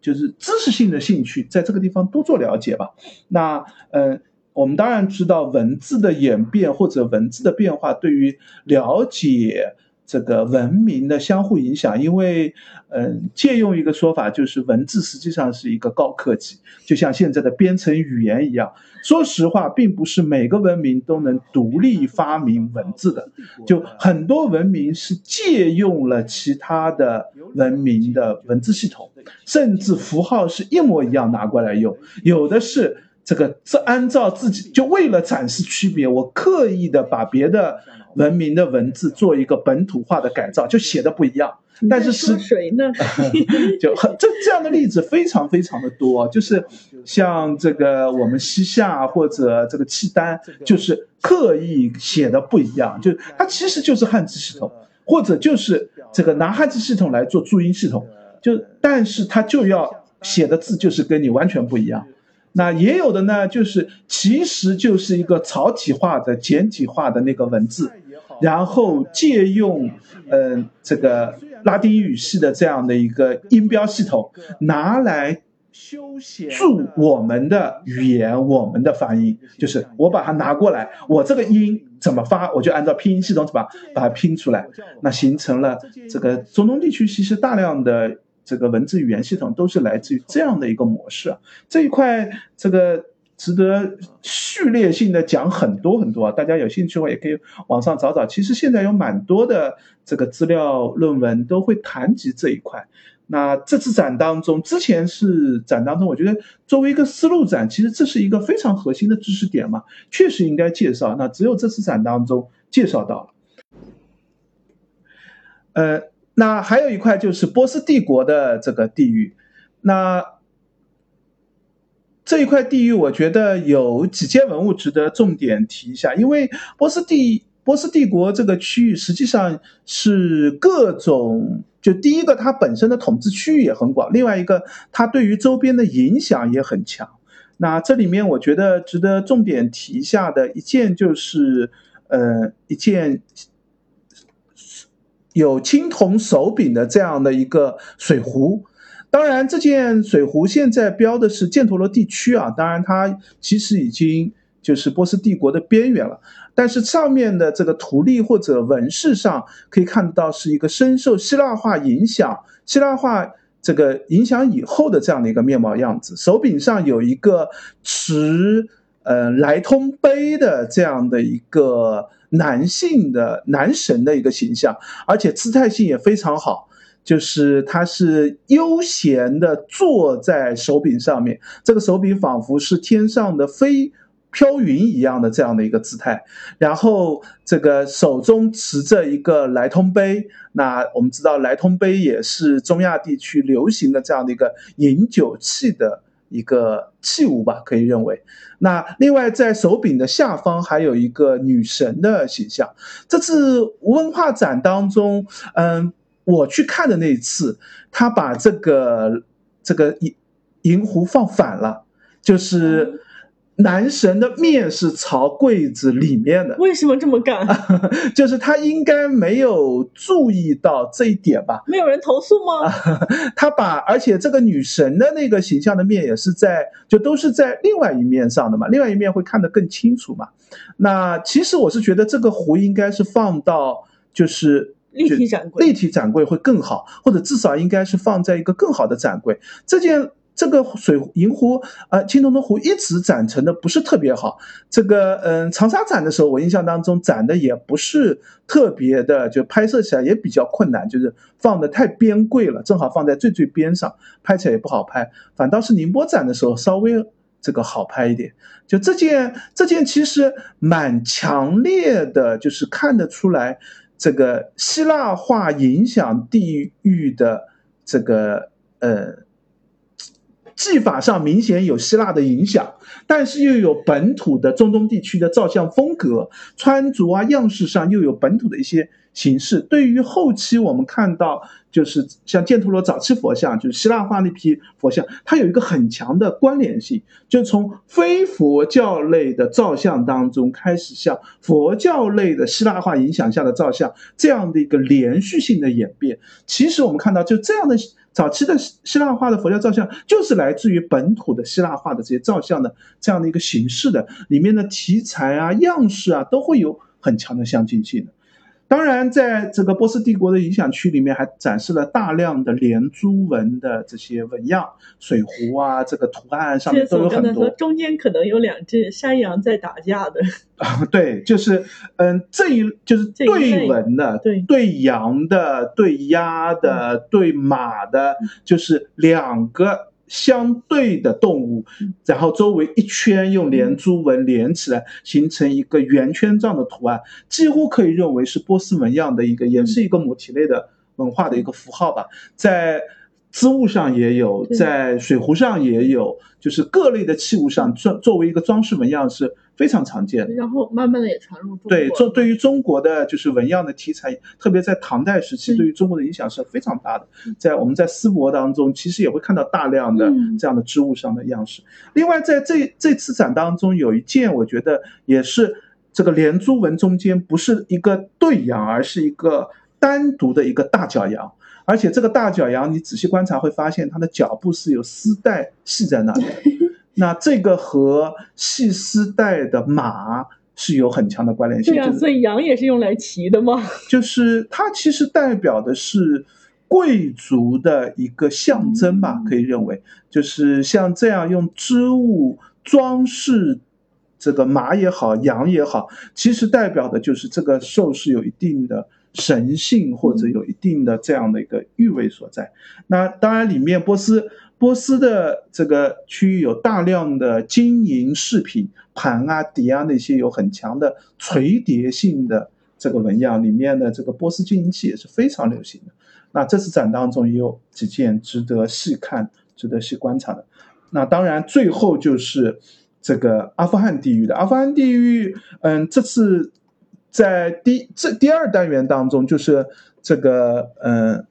就是知识性的兴趣在这个地方多做了解吧。那嗯。我们当然知道文字的演变或者文字的变化对于了解这个文明的相互影响，因为，嗯，借用一个说法，就是文字实际上是一个高科技，就像现在的编程语言一样。说实话，并不是每个文明都能独立发明文字的，就很多文明是借用了其他的文明的文字系统，甚至符号是一模一样拿过来用，有的是。这个是按照自己，就为了展示区别，我刻意的把别的文明的文字做一个本土化的改造，就写的不一样。但是是谁呢？就很这这样的例子非常非常的多，就是像这个我们西夏或者这个契丹，就是刻意写的不一样，就它其实就是汉字系统，或者就是这个拿汉字系统来做注音系统，就但是它就要写的字就是跟你完全不一样。那也有的呢，就是其实就是一个草体化的、简体化的那个文字，然后借用，嗯，这个拉丁语系的这样的一个音标系统，拿来助我们的语言、我们的发音。就是我把它拿过来，我这个音怎么发，我就按照拼音系统怎么把它拼出来，那形成了这个中东地区其实大量的。这个文字语言系统都是来自于这样的一个模式啊，这一块这个值得序列性的讲很多很多啊，大家有兴趣的话也可以网上找找。其实现在有蛮多的这个资料论文都会谈及这一块。那这次展当中，之前是展当中，我觉得作为一个思路展，其实这是一个非常核心的知识点嘛，确实应该介绍。那只有这次展当中介绍到了，呃。那还有一块就是波斯帝国的这个地域，那这一块地域，我觉得有几件文物值得重点提一下，因为波斯帝波斯帝国这个区域实际上是各种，就第一个它本身的统治区域也很广，另外一个它对于周边的影响也很强。那这里面我觉得值得重点提一下的一件就是，呃，一件。有青铜手柄的这样的一个水壶，当然这件水壶现在标的是犍陀罗地区啊，当然它其实已经就是波斯帝国的边缘了，但是上面的这个图例或者纹饰上可以看得到是一个深受希腊化影响，希腊化这个影响以后的这样的一个面貌样子，手柄上有一个持呃来通杯的这样的一个。男性的男神的一个形象，而且姿态性也非常好，就是他是悠闲的坐在手柄上面，这个手柄仿佛是天上的飞飘云一样的这样的一个姿态，然后这个手中持着一个来通杯，那我们知道来通杯也是中亚地区流行的这样的一个饮酒器的一个器物吧，可以认为。那另外在手柄的下方还有一个女神的形象。这次无文化展当中，嗯，我去看的那一次，他把这个这个银银壶放反了，就是。男神的面是朝柜子里面的，为什么这么干？就是他应该没有注意到这一点吧？没有人投诉吗？他把，而且这个女神的那个形象的面也是在，就都是在另外一面上的嘛，另外一面会看得更清楚嘛。那其实我是觉得这个壶应该是放到就是立体展柜，立体展柜会更好，或者至少应该是放在一个更好的展柜。这件。这个水银壶啊，青铜的壶一直展成的不是特别好。这个嗯，长沙展的时候，我印象当中展的也不是特别的，就拍摄起来也比较困难，就是放的太边柜了，正好放在最最边上，拍起来也不好拍。反倒是宁波展的时候稍微这个好拍一点。就这件这件其实蛮强烈的，就是看得出来这个希腊化影响地域的这个呃。技法上明显有希腊的影响，但是又有本土的中东地区的照相风格，穿着啊样式上又有本土的一些形式。对于后期我们看到，就是像犍陀罗早期佛像，就是希腊化那批佛像，它有一个很强的关联性，就从非佛教类的照相当中开始，向佛教类的希腊化影响下的照相这样的一个连续性的演变。其实我们看到就这样的。早期的希腊化的佛教造像，就是来自于本土的希腊化的这些造像的这样的一个形式的，里面的题材啊、样式啊，都会有很强的相近性的。当然，在这个波斯帝国的影响区里面，还展示了大量的连珠纹的这些纹样，水壶啊，这个图案上面都有很多。中间可能有两只山羊在打架的。啊，对，就是嗯，这一就是对纹的，对对羊的，对鸭的，对马的，就是两个。相对的动物，然后周围一圈用连珠纹连起来，形成一个圆圈状的图案，几乎可以认为是波斯纹样的一个，也是一个母体类的文化的一个符号吧，在。织物上也有，在水壶上也有，就是各类的器物上作作为一个装饰纹样是非常常见的。然后慢慢的也传入中国。对，中对于中国的就是纹样的题材，特别在唐代时期，对于中国的影响是非常大的。在我们在丝帛当中，其实也会看到大量的这样的织物上的样式。另外，在这这次展当中，有一件我觉得也是这个连珠纹中间不是一个对羊，而是一个单独的一个大角羊。而且这个大脚羊，你仔细观察会发现，它的脚部是有丝带系在那里。那这个和系丝带的马是有很强的关联性。对啊，所以羊也是用来骑的吗？就是它其实代表的是贵族的一个象征吧，可以认为，就是像这样用织物装饰这个马也好，羊也好，其实代表的就是这个兽是有一定的。神性或者有一定的这样的一个意味所在。那当然，里面波斯波斯的这个区域有大量的金银饰品、盘啊、碟啊那些有很强的垂叠性的这个纹样，里面的这个波斯金银器也是非常流行的。那这次展当中也有几件值得细看、值得细观察的。那当然，最后就是这个阿富汗地域的阿富汗地域，嗯，这次。在第这第二单元当中，就是这个嗯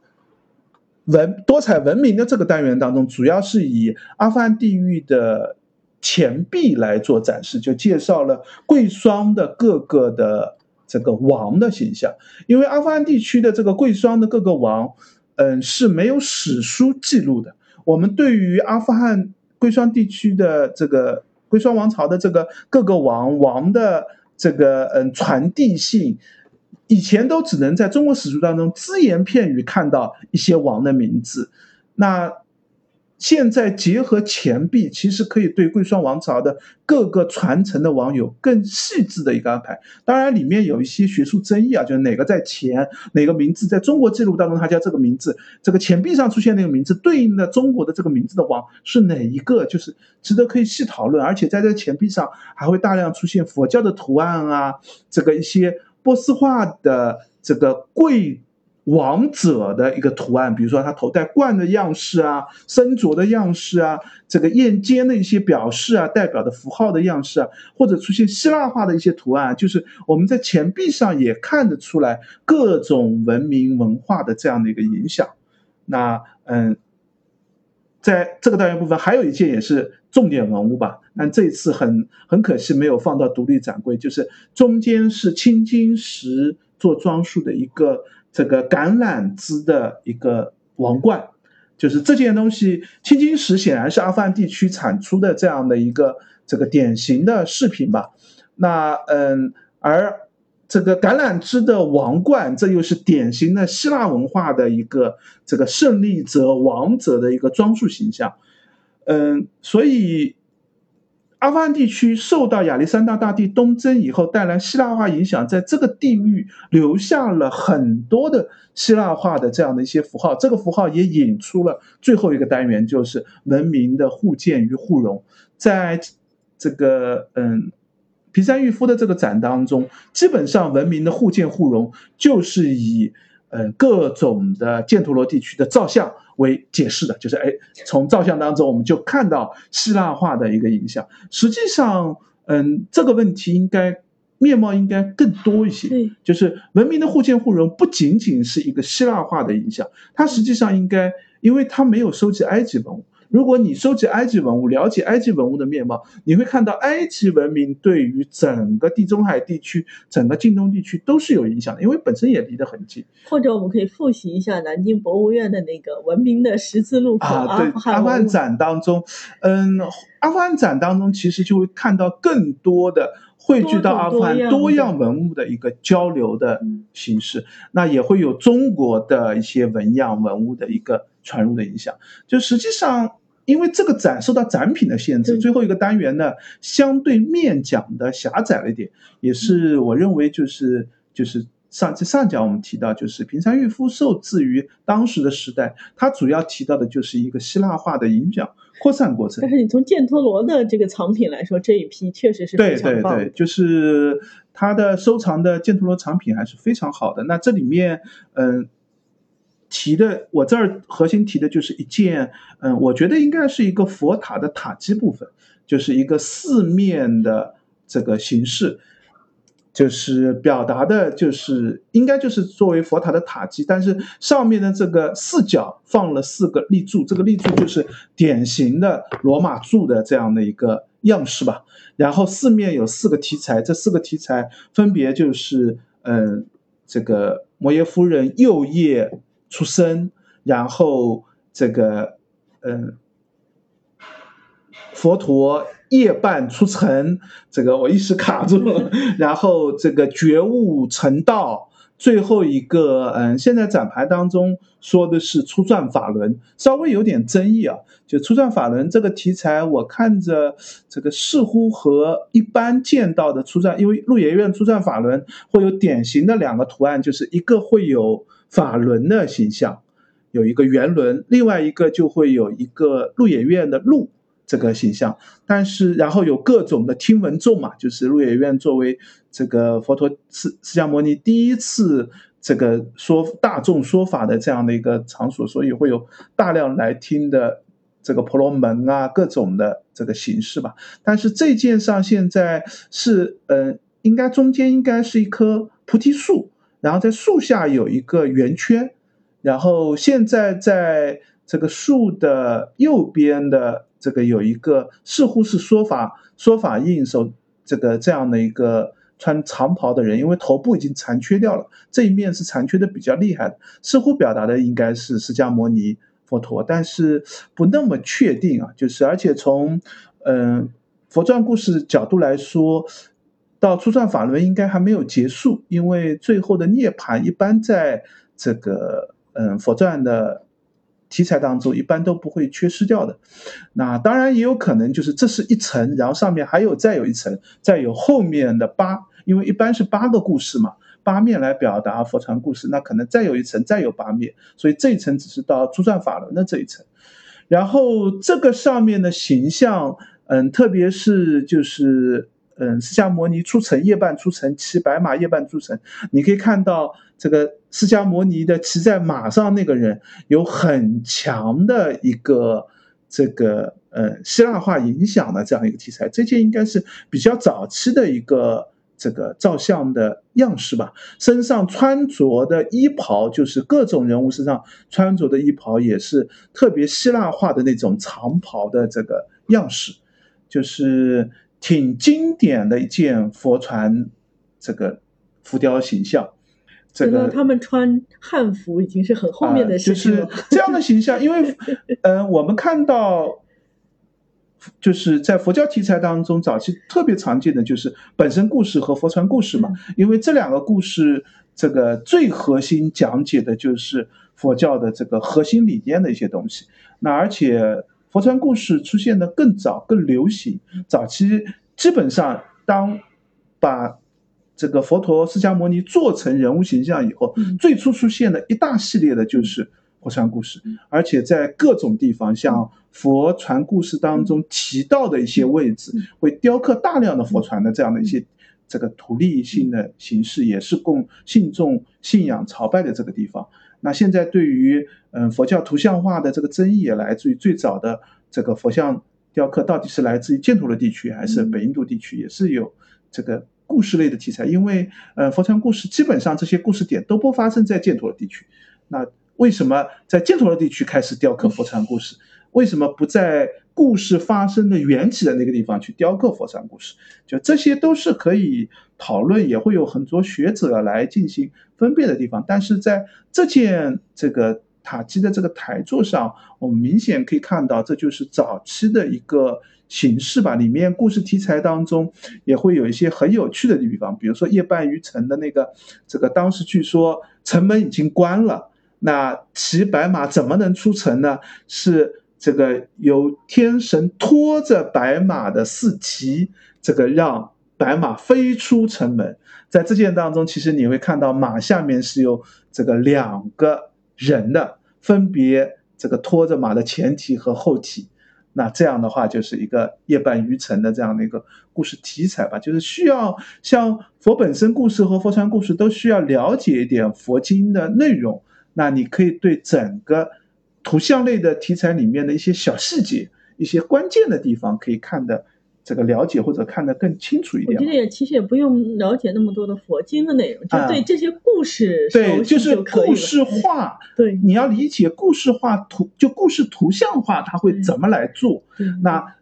文多彩文明的这个单元当中，主要是以阿富汗地域的钱币来做展示，就介绍了贵霜的各个的这个王的形象。因为阿富汗地区的这个贵霜的各个王，嗯是没有史书记录的。我们对于阿富汗贵霜地区的这个贵霜王朝的这个各个王王的。这个嗯，传递性以前都只能在中国史书当中只言片语看到一些王的名字。那现在结合钱币，其实可以对贵霜王朝的各个传承的网友更细致的一个安排。当然，里面有一些学术争议啊，就是哪个在前，哪个名字在中国记录当中它叫这个名字，这个钱币上出现那个名字对应的中国的这个名字的王是哪一个，就是值得可以细讨论。而且在这钱币上还会大量出现佛教的图案啊，这个一些波斯化的这个贵。王者的一个图案，比如说他头戴冠的样式啊，身着的样式啊，这个燕尖的一些表示啊，代表的符号的样式啊，或者出现希腊化的一些图案，就是我们在钱币上也看得出来各种文明文化的这样的一个影响。那嗯，在这个单元部分还有一件也是重点文物吧，但这次很很可惜没有放到独立展柜，就是中间是青金石做装束的一个。这个橄榄枝的一个王冠，就是这件东西，青金石显然是阿富汗地区产出的这样的一个这个典型的饰品吧。那嗯，而这个橄榄枝的王冠，这又是典型的希腊文化的一个这个胜利者、王者的一个装束形象。嗯，所以。阿富汗地区受到亚历山大大帝东征以后带来希腊化影响，在这个地域留下了很多的希腊化的这样的一些符号。这个符号也引出了最后一个单元，就是文明的互鉴与互融。在这个嗯皮山玉夫的这个展当中，基本上文明的互鉴互融就是以。呃，各种的犍陀罗地区的造像为解释的，就是哎，从造像当中我们就看到希腊化的一个影响。实际上，嗯，这个问题应该面貌应该更多一些，就是文明的互鉴互融不仅仅是一个希腊化的影响，它实际上应该，因为它没有收集埃及文物。如果你收集埃及文物，了解埃及文物的面貌，你会看到埃及文明对于整个地中海地区、整个近东地区都是有影响的，因为本身也离得很近。或者我们可以复习一下南京博物院的那个文明的十字路口啊，对，阿富汗展当中，嗯，阿富汗展当中其实就会看到更多的汇聚到阿富汗多样文物的一个交流的形式，那也会有中国的一些纹样文物的一个传入的影响，就实际上。因为这个展受到展品的限制，最后一个单元呢，相对面讲的狭窄了一点，也是我认为就是就是上在上讲我们提到就是平山玉夫受制于当时的时代，他主要提到的就是一个希腊化的影响扩散过程。但是你从犍陀罗的这个藏品来说，这一批确实是非常棒。对对对，就是他的收藏的犍陀罗藏品还是非常好的。那这里面，嗯。提的我这儿核心提的就是一件，嗯，我觉得应该是一个佛塔的塔基部分，就是一个四面的这个形式，就是表达的就是应该就是作为佛塔的塔基，但是上面的这个四角放了四个立柱，这个立柱就是典型的罗马柱的这样的一个样式吧。然后四面有四个题材，这四个题材分别就是嗯，这个摩耶夫人右叶。出生，然后这个，嗯，佛陀夜半出城，这个我一时卡住了。然后这个觉悟成道，最后一个，嗯，现在展牌当中说的是初转法轮，稍微有点争议啊。就初转法轮这个题材，我看着这个似乎和一般见到的初转，因为鹿野苑初转法轮会有典型的两个图案，就是一个会有。法轮的形象有一个圆轮，另外一个就会有一个鹿野苑的鹿这个形象，但是然后有各种的听闻众嘛，就是鹿野苑作为这个佛陀释释迦牟尼第一次这个说大众说法的这样的一个场所，所以会有大量来听的这个婆罗门啊各种的这个形式吧。但是这件上现在是嗯，应该中间应该是一棵菩提树。然后在树下有一个圆圈，然后现在在这个树的右边的这个有一个似乎是说法说法印手这个这样的一个穿长袍的人，因为头部已经残缺掉了，这一面是残缺的比较厉害的，似乎表达的应该是释迦牟尼佛陀，但是不那么确定啊，就是而且从嗯佛传故事角度来说。到初转法轮应该还没有结束，因为最后的涅槃一般在这个嗯佛传的题材当中一般都不会缺失掉的。那当然也有可能就是这是一层，然后上面还有再有一层，再有后面的八，因为一般是八个故事嘛，八面来表达佛传故事，那可能再有一层，再有八面，所以这一层只是到初转法轮的这一层。然后这个上面的形象，嗯，特别是就是，嗯，释迦摩尼出城夜半出城，骑白马夜半出城，你可以看到这个释迦摩尼的骑在马上那个人有很强的一个这个呃希腊化影响的这样一个题材，这件应该是比较早期的一个。这个照相的样式吧，身上穿着的衣袍就是各种人物身上穿着的衣袍，也是特别希腊化的那种长袍的这个样式，就是挺经典的一件佛传这个浮雕形象。这个他们穿汉服已经是很后面的事情了。就是这样的形象，因为 呃，我们看到。就是在佛教题材当中，早期特别常见的就是本身故事和佛传故事嘛，因为这两个故事，这个最核心讲解的就是佛教的这个核心理念的一些东西。那而且佛传故事出现的更早、更流行，早期基本上当把这个佛陀释迦牟尼做成人物形象以后，最初出现的一大系列的就是。佛传故事，而且在各种地方，像佛传故事当中提到的一些位置，会雕刻大量的佛传的这样的一些这个图例性的形式，也是供信众信仰朝拜的这个地方。那现在对于嗯佛教图像化的这个争议，也来自于最早的这个佛像雕刻到底是来自于犍陀罗地区还是北印度地区，也是有这个故事类的题材。因为呃佛传故事基本上这些故事点都不发生在犍陀罗地区，那。为什么在犍陀罗地区开始雕刻佛传故事？为什么不在故事发生的缘起的那个地方去雕刻佛山故事？就这些都是可以讨论，也会有很多学者来进行分辨的地方。但是在这件这个塔基的这个台座上，我们明显可以看到，这就是早期的一个形式吧。里面故事题材当中也会有一些很有趣的地方，比如说夜半于城的那个这个，当时据说城门已经关了。那骑白马怎么能出城呢？是这个由天神拖着白马的四蹄，这个让白马飞出城门。在这件当中，其实你会看到马下面是有这个两个人的，分别这个拖着马的前蹄和后蹄。那这样的话，就是一个夜半渔城的这样的一个故事题材吧，就是需要像佛本身故事和佛传故事都需要了解一点佛经的内容。那你可以对整个图像类的题材里面的一些小细节、一些关键的地方，可以看的这个了解或者看得更清楚一点。我觉得也其实也不用了解那么多的佛经的内容，就对这些故事对，就是故事化。对，你要理解故事化图，就故事图像化，它会怎么来做？那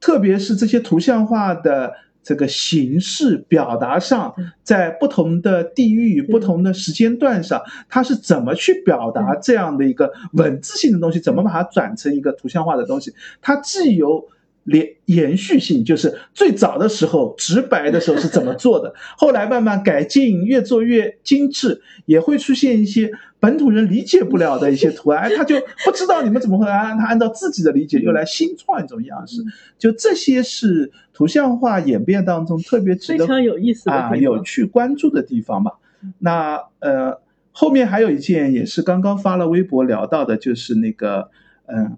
特别是这些图像化的。这个形式表达上，在不同的地域、不同的时间段上，它是怎么去表达这样的一个文字性的东西？怎么把它转成一个图像化的东西？它既有。连延续性就是最早的时候直白的时候是怎么 做的，后来慢慢改进，越做越精致，也会出现一些本土人理解不了的一些图案，他就不知道你们怎么会按他按照自己的理解又来新创一种样式，就这些是图像化演变当中特别值得非常有意思啊有趣关注的地方吧。那呃后面还有一件也是刚刚发了微博聊到的，就是那个嗯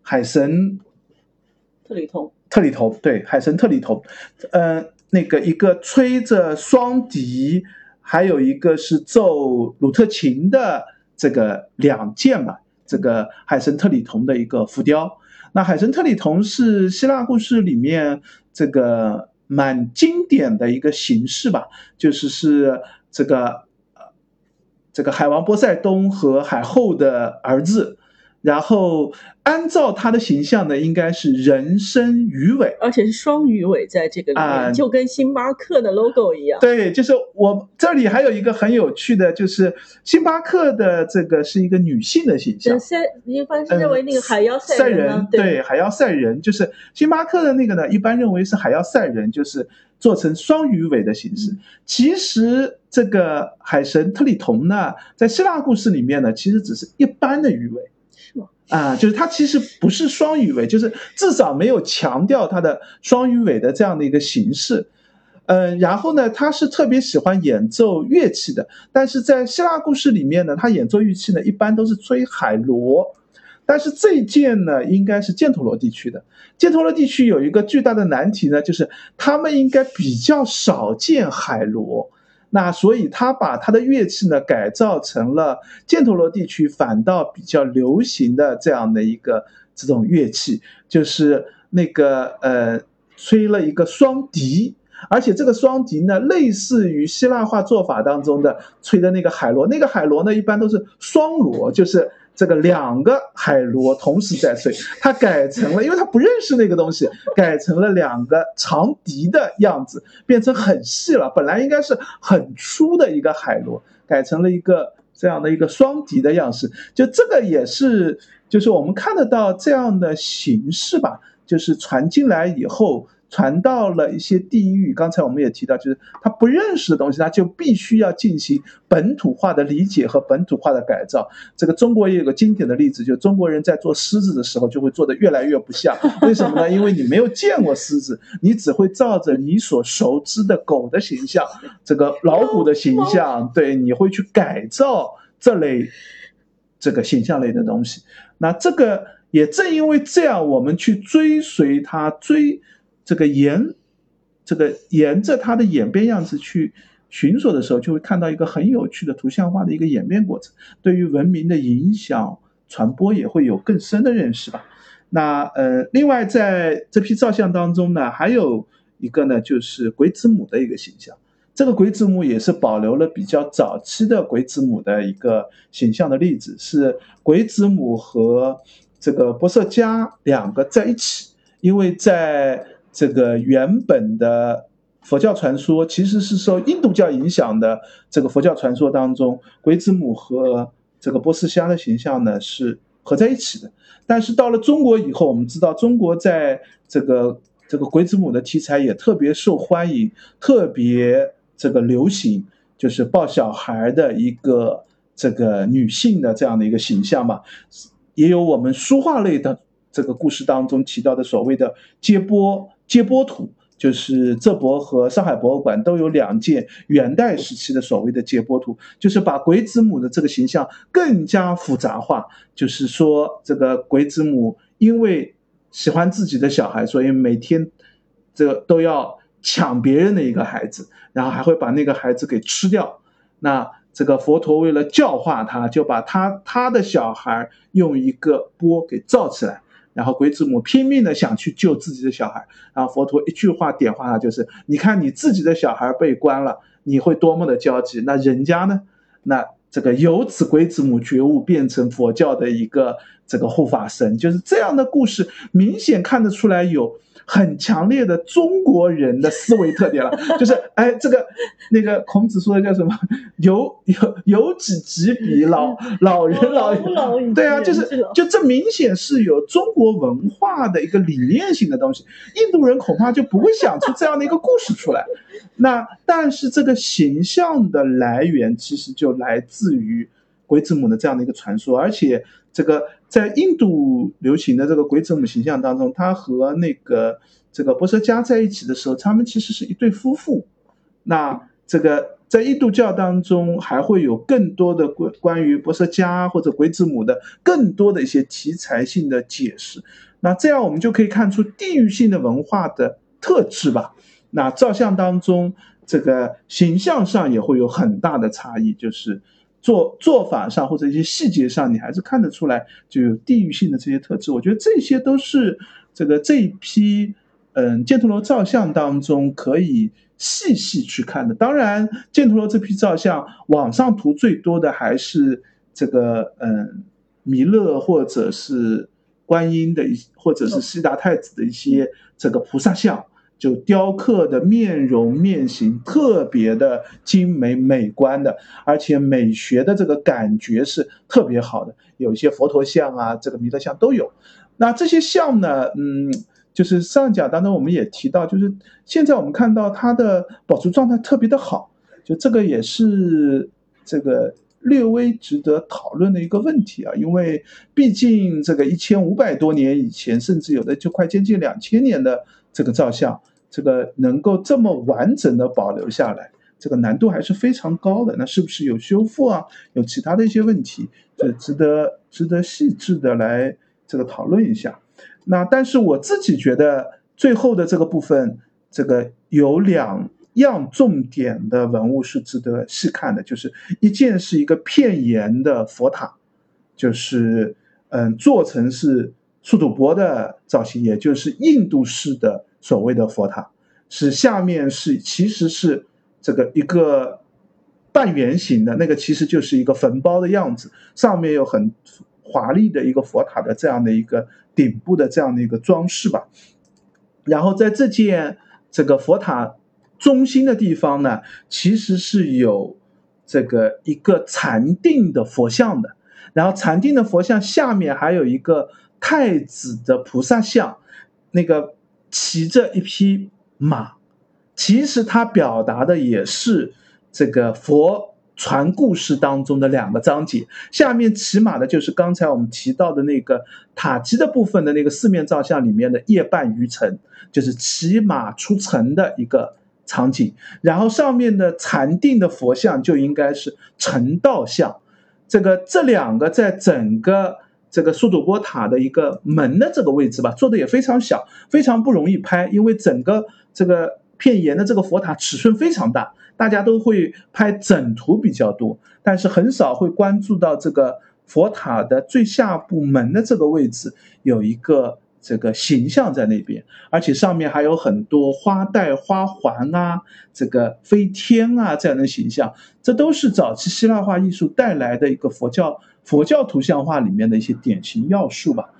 海神。特里同，特里同，对，海神特里同，呃，那个一个吹着双笛，还有一个是奏鲁特琴的这个两件嘛，这个海神特里同的一个浮雕。那海神特里同是希腊故事里面这个蛮经典的一个形式吧，就是是这个这个海王波塞冬和海后的儿子。然后按照他的形象呢，应该是人身鱼尾，而且是双鱼尾，在这个里面就跟星巴克的 logo 一样。对，就是我这里还有一个很有趣的，就是星巴克的这个是一个女性的形象。赛一般是认为那个海妖赛人，对，海妖赛人就是星巴克的那个呢，一般认为是海妖赛人，就是做成双鱼尾的形式。其实这个海神特里同呢，在希腊故事里面呢，其实只是一般的鱼尾。啊，就是它其实不是双鱼尾，就是至少没有强调它的双鱼尾的这样的一个形式。嗯，然后呢，他是特别喜欢演奏乐器的，但是在希腊故事里面呢，他演奏乐器呢一般都是吹海螺，但是这一件呢应该是犍陀罗地区的。犍陀罗地区有一个巨大的难题呢，就是他们应该比较少见海螺，那所以他把他的乐器呢改造成了犍陀罗地区反倒比较流行的这样的一个这种乐器，就是那个呃吹了一个双笛。而且这个双笛呢，类似于希腊化做法当中的吹的那个海螺，那个海螺呢，一般都是双螺，就是这个两个海螺同时在吹。它改成了，因为它不认识那个东西，改成了两个长笛的样子，变成很细了。本来应该是很粗的一个海螺，改成了一个这样的一个双笛的样式。就这个也是，就是我们看得到这样的形式吧，就是传进来以后。传到了一些地域，刚才我们也提到，就是他不认识的东西，他就必须要进行本土化的理解和本土化的改造。这个中国也有个经典的例子，就中国人在做狮子的时候，就会做的越来越不像。为什么呢？因为你没有见过狮子，你只会照着你所熟知的狗的形象，这个老虎的形象，对，你会去改造这类这个形象类的东西。那这个也正因为这样，我们去追随他追。这个沿，这个沿着它的演变样子去寻索的时候，就会看到一个很有趣的图像化的一个演变过程，对于文明的影响传播也会有更深的认识吧。那呃，另外在这批照相当中呢，还有一个呢，就是鬼子母的一个形象。这个鬼子母也是保留了比较早期的鬼子母的一个形象的例子，是鬼子母和这个波色加两个在一起，因为在这个原本的佛教传说其实是受印度教影响的。这个佛教传说当中，鬼子母和这个波斯香的形象呢是合在一起的。但是到了中国以后，我们知道中国在这个这个鬼子母的题材也特别受欢迎，特别这个流行，就是抱小孩的一个这个女性的这样的一个形象嘛，也有我们书画类的这个故事当中提到的所谓的接波。接波图就是浙博和上海博物馆都有两件元代时期的所谓的接波图，就是把鬼子母的这个形象更加复杂化。就是说，这个鬼子母因为喜欢自己的小孩，所以每天这都要抢别人的一个孩子，然后还会把那个孩子给吃掉。那这个佛陀为了教化他，就把他他的小孩用一个钵给罩起来。然后鬼子母拼命的想去救自己的小孩，然后佛陀一句话点化他，就是你看你自己的小孩被关了，你会多么的焦急？那人家呢？那这个由此鬼子母觉悟，变成佛教的一个这个护法神，就是这样的故事，明显看得出来有。很强烈的中国人的思维特点了，就是哎，这个那个孔子说的叫什么？有有有己及彼，老老人老对啊，就是就这明显是有中国文化的一个理念性的东西。印度人恐怕就不会想出这样的一个故事出来。那但是这个形象的来源其实就来自于鬼子母的这样的一个传说，而且这个。在印度流行的这个鬼子母形象当中，他和那个这个波斯迦在一起的时候，他们其实是一对夫妇。那这个在印度教当中，还会有更多的关关于波斯迦或者鬼子母的更多的一些题材性的解释。那这样我们就可以看出地域性的文化的特质吧。那照相当中，这个形象上也会有很大的差异，就是。做做法上或者一些细节上，你还是看得出来就有地域性的这些特质。我觉得这些都是这个这一批嗯犍陀罗照相当中可以细细去看的。当然，犍陀罗这批照相网上图最多的还是这个嗯弥勒或者是观音的一或者是悉达太子的一些这个菩萨像。就雕刻的面容面型特别的精美美观的，而且美学的这个感觉是特别好的。有一些佛陀像啊，这个弥勒像都有。那这些像呢，嗯，就是上讲当中我们也提到，就是现在我们看到它的保存状态特别的好，就这个也是这个略微值得讨论的一个问题啊，因为毕竟这个一千五百多年以前，甚至有的就快接近两千年的这个造像，这个能够这么完整的保留下来，这个难度还是非常高的。那是不是有修复啊？有其他的一些问题，这值得值得细致的来这个讨论一下。那但是我自己觉得最后的这个部分，这个有两。样重点的文物是值得细看的，就是一件是一个片岩的佛塔，就是嗯做成是苏土钵的造型，也就是印度式的所谓的佛塔，是下面是其实是这个一个半圆形的那个，其实就是一个坟包的样子，上面有很华丽的一个佛塔的这样的一个顶部的这样的一个装饰吧，然后在这件这个佛塔。中心的地方呢，其实是有这个一个禅定的佛像的，然后禅定的佛像下面还有一个太子的菩萨像，那个骑着一匹马，其实它表达的也是这个佛传故事当中的两个章节。下面骑马的就是刚才我们提到的那个塔基的部分的那个四面造像里面的夜半于城，就是骑马出城的一个。场景，然后上面的禅定的佛像就应该是成道像，这个这两个在整个这个苏土波塔的一个门的这个位置吧，做的也非常小，非常不容易拍，因为整个这个片岩的这个佛塔尺寸非常大，大家都会拍整图比较多，但是很少会关注到这个佛塔的最下部门的这个位置有一个。这个形象在那边，而且上面还有很多花带、花环啊，这个飞天啊这样的形象，这都是早期希腊化艺术带来的一个佛教佛教图像画里面的一些典型要素吧。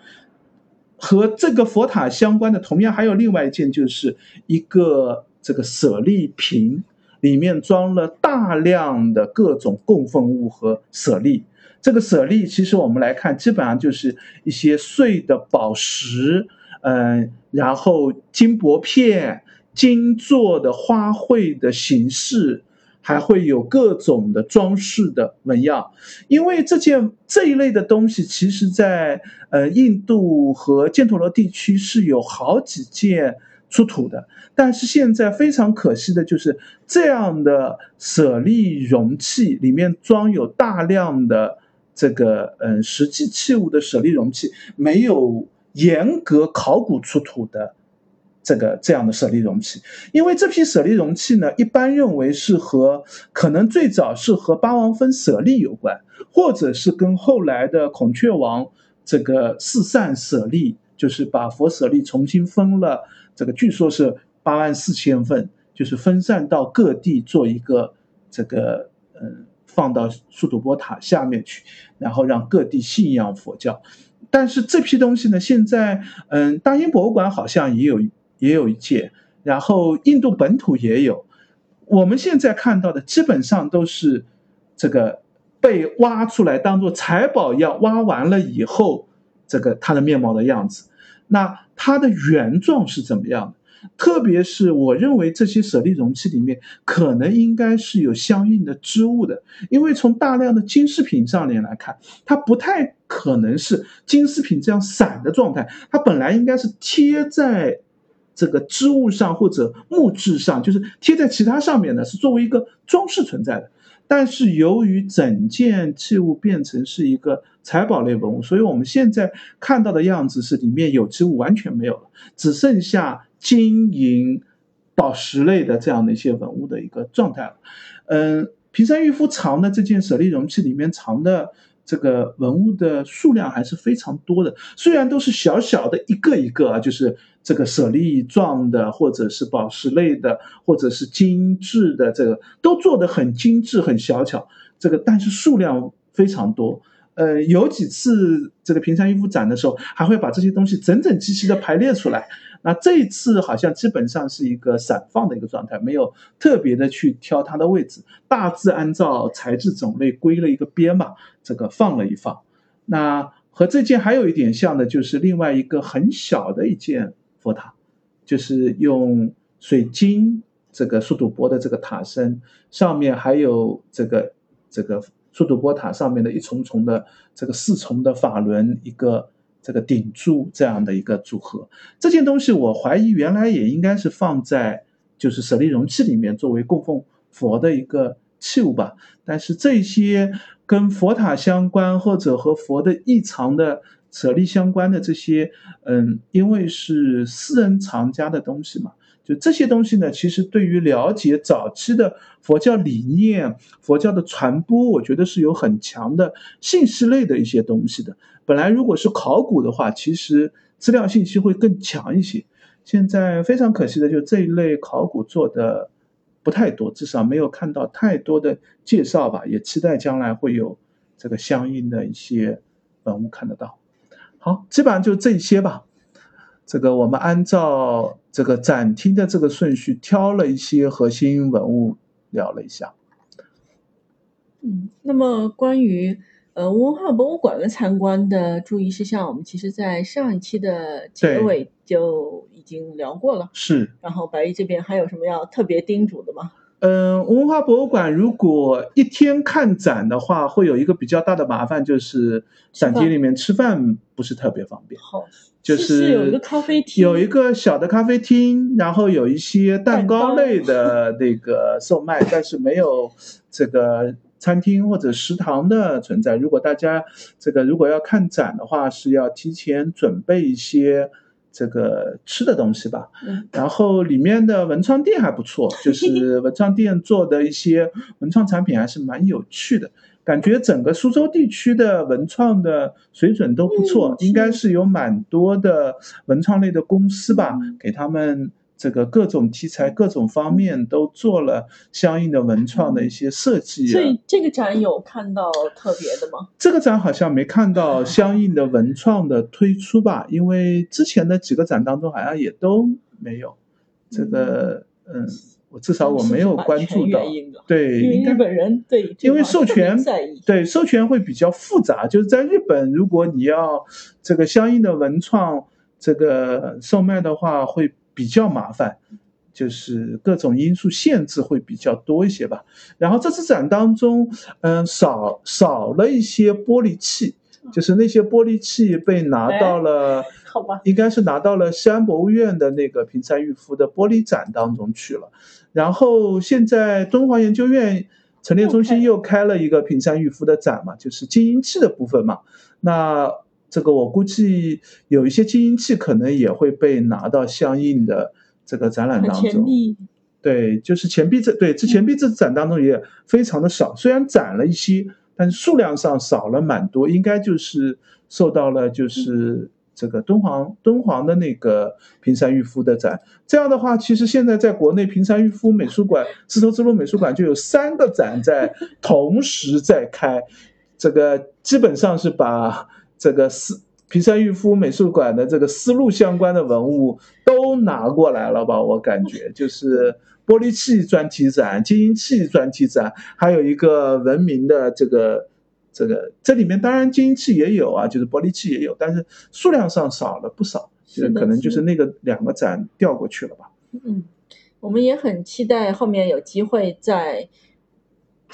和这个佛塔相关的，同样还有另外一件，就是一个这个舍利瓶，里面装了大量的各种供奉物和舍利。这个舍利，其实我们来看，基本上就是一些碎的宝石，嗯，然后金箔片、金做的花卉的形式，还会有各种的装饰的纹样。因为这件这一类的东西，其实在呃印度和犍陀罗地区是有好几件出土的，但是现在非常可惜的就是这样的舍利容器里面装有大量的。这个嗯，实际器物的舍利容器没有严格考古出土的这个这样的舍利容器，因为这批舍利容器呢，一般认为是和可能最早是和八王分舍利有关，或者是跟后来的孔雀王这个四散舍利，就是把佛舍利重新分了，这个据说是八万四千份，就是分散到各地做一个这个嗯。放到苏土波塔下面去，然后让各地信仰佛教。但是这批东西呢，现在嗯，大英博物馆好像也有也有一件，然后印度本土也有。我们现在看到的基本上都是这个被挖出来当做财宝一样挖完了以后，这个它的面貌的样子。那它的原状是怎么样的？特别是我认为这些舍利容器里面可能应该是有相应的织物的，因为从大量的金饰品上面来看，它不太可能是金饰品这样散的状态，它本来应该是贴在这个织物上或者木质上，就是贴在其他上面的，是作为一个装饰存在的。但是由于整件器物变成是一个财宝类文物，所以我们现在看到的样子是里面有机物完全没有了，只剩下。金银、宝石类的这样的一些文物的一个状态了，嗯，平山玉夫藏的这件舍利容器里面藏的这个文物的数量还是非常多的，虽然都是小小的一个一个啊，就是这个舍利状的，或者是宝石类的，或者是精致的，这个都做的很精致、很小巧，这个但是数量非常多。呃，有几次这个平山玉夫展的时候，还会把这些东西整整齐齐的排列出来。那这一次好像基本上是一个散放的一个状态，没有特别的去挑它的位置，大致按照材质种类归了一个编吧，这个放了一放。那和这件还有一点像的，就是另外一个很小的一件佛塔，就是用水晶这个苏土钵的这个塔身，上面还有这个这个苏土波塔上面的一重重的这个四重的法轮，一个这个顶柱这样的一个组合。这件东西我怀疑原来也应该是放在就是舍利容器里面作为供奉佛的一个器物吧。但是这些跟佛塔相关或者和佛的异常的舍利相关的这些，嗯，因为是私人藏家的东西嘛。就这些东西呢，其实对于了解早期的佛教理念、佛教的传播，我觉得是有很强的信息类的一些东西的。本来如果是考古的话，其实资料信息会更强一些。现在非常可惜的，就这一类考古做的不太多，至少没有看到太多的介绍吧。也期待将来会有这个相应的一些文物看得到。好，基本上就这些吧。这个我们按照这个展厅的这个顺序挑了一些核心文物聊了一下。嗯，那么关于呃文化博物馆的参观的注意事项，我们其实在上一期的结尾就已经聊过了。是。然后白玉这边还有什么要特别叮嘱的吗？嗯，文化博物馆如果一天看展的话，会有一个比较大的麻烦，就是展厅里面吃饭不是特别方便。好，就是有一个咖啡厅，有一个小的咖啡厅，然后有一些蛋糕类的那个售卖，但是没有这个餐厅或者食堂的存在。如果大家这个如果要看展的话，是要提前准备一些。这个吃的东西吧，然后里面的文创店还不错，就是文创店做的一些文创产品还是蛮有趣的，感觉整个苏州地区的文创的水准都不错，应该是有蛮多的文创类的公司吧，给他们。这个各种题材、各种方面都做了相应的文创的一些设计。所以这个展有看到特别的吗？这个展好像没看到相应的文创的推出吧，因为之前的几个展当中好像也都没有。这个，嗯，我至少我没有关注到。对，因为日本人对，因为授权对授权会比较复杂，就是在日本，如果你要这个相应的文创这个售卖的话，会。比较麻烦，就是各种因素限制会比较多一些吧。然后这次展当中，嗯，少少了一些玻璃器，就是那些玻璃器被拿到了，好吧，应该是拿到了西安博物院的那个平山玉夫的玻璃展当中去了。然后现在敦煌研究院陈列中心又开了一个平山玉夫的展嘛，就是金银器的部分嘛。那这个我估计有一些金银器可能也会被拿到相应的这个展览当中。对，就是钱币这对这钱币这展当中也非常的少，虽然展了一些，但是数量上少了蛮多，应该就是受到了就是这个敦煌敦煌的那个平山玉夫的展。这样的话，其实现在在国内平山玉夫美术馆、丝绸之路美术馆就有三个展在同时在开，这个基本上是把。这个思皮山玉夫美术馆的这个丝路相关的文物都拿过来了吧？我感觉就是玻璃器专题展、金银器专题展，还有一个文明的这个这个，这里面当然金银器也有啊，就是玻璃器也有，但是数量上少了不少，就可能就是那个两个展调过去了吧。嗯，我们也很期待后面有机会在。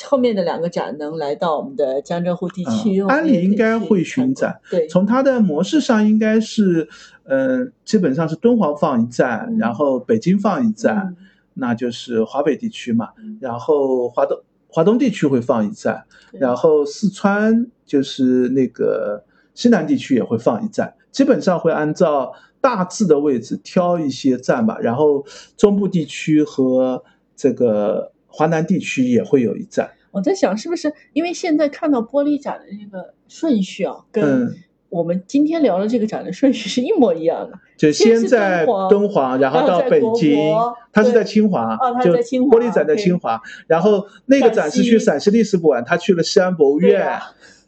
后面的两个展能来到我们的江浙沪地区，安理应该会巡展。对，从它的模式上应该是，嗯，基本上是敦煌放一站，然后北京放一站，那就是华北地区嘛。然后华东华东地区会放一站，然后四川就是那个西南地区也会放一站，基本上会按照大致的位置挑一些站吧。然后中部地区和这个。华南地区也会有一站。我在想，是不是因为现在看到玻璃展的这个顺序啊，跟我们今天聊的这个展的顺序是一模一样的？就先在敦煌，然后到北京，他是在清华，就玻璃展在清华，然后那个展是去陕西历史馆，他去了西安博物院，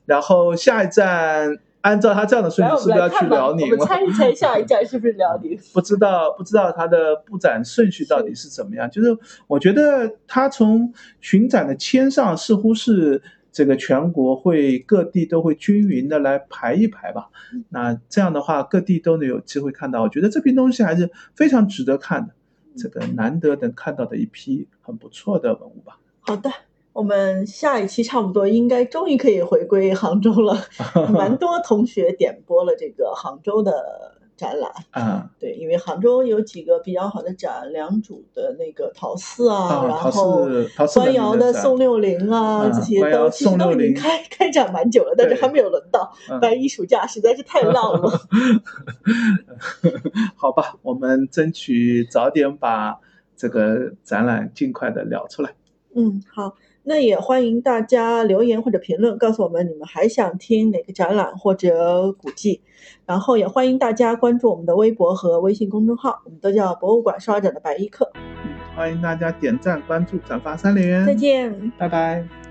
然后下一站。按照他这样的顺序，是不是要去辽宁？我们猜一猜，下一站是不是辽宁？不知道，不知道他的布展顺序到底是怎么样。就是我觉得他从巡展的签上，似乎是这个全国会各地都会均匀的来排一排吧。那这样的话，各地都能有机会看到。我觉得这批东西还是非常值得看的，这个难得能看到的一批很不错的文物吧。好的。我们下一期差不多应该终于可以回归杭州了，蛮多同学点播了这个杭州的。展览啊，对，因为杭州有几个比较好的展，良渚的那个陶寺啊，然后官窑的宋六龄啊，这些都其实都已经开开展蛮久了，但是还没有轮到白衣暑假，实在是太浪了。好吧，我们争取早点把这个展览尽快的聊出来。嗯，好。那也欢迎大家留言或者评论，告诉我们你们还想听哪个展览或者古迹，然后也欢迎大家关注我们的微博和微信公众号，我们都叫博物馆刷展的白衣客。欢迎大家点赞、关注、转发三连。再见，拜拜。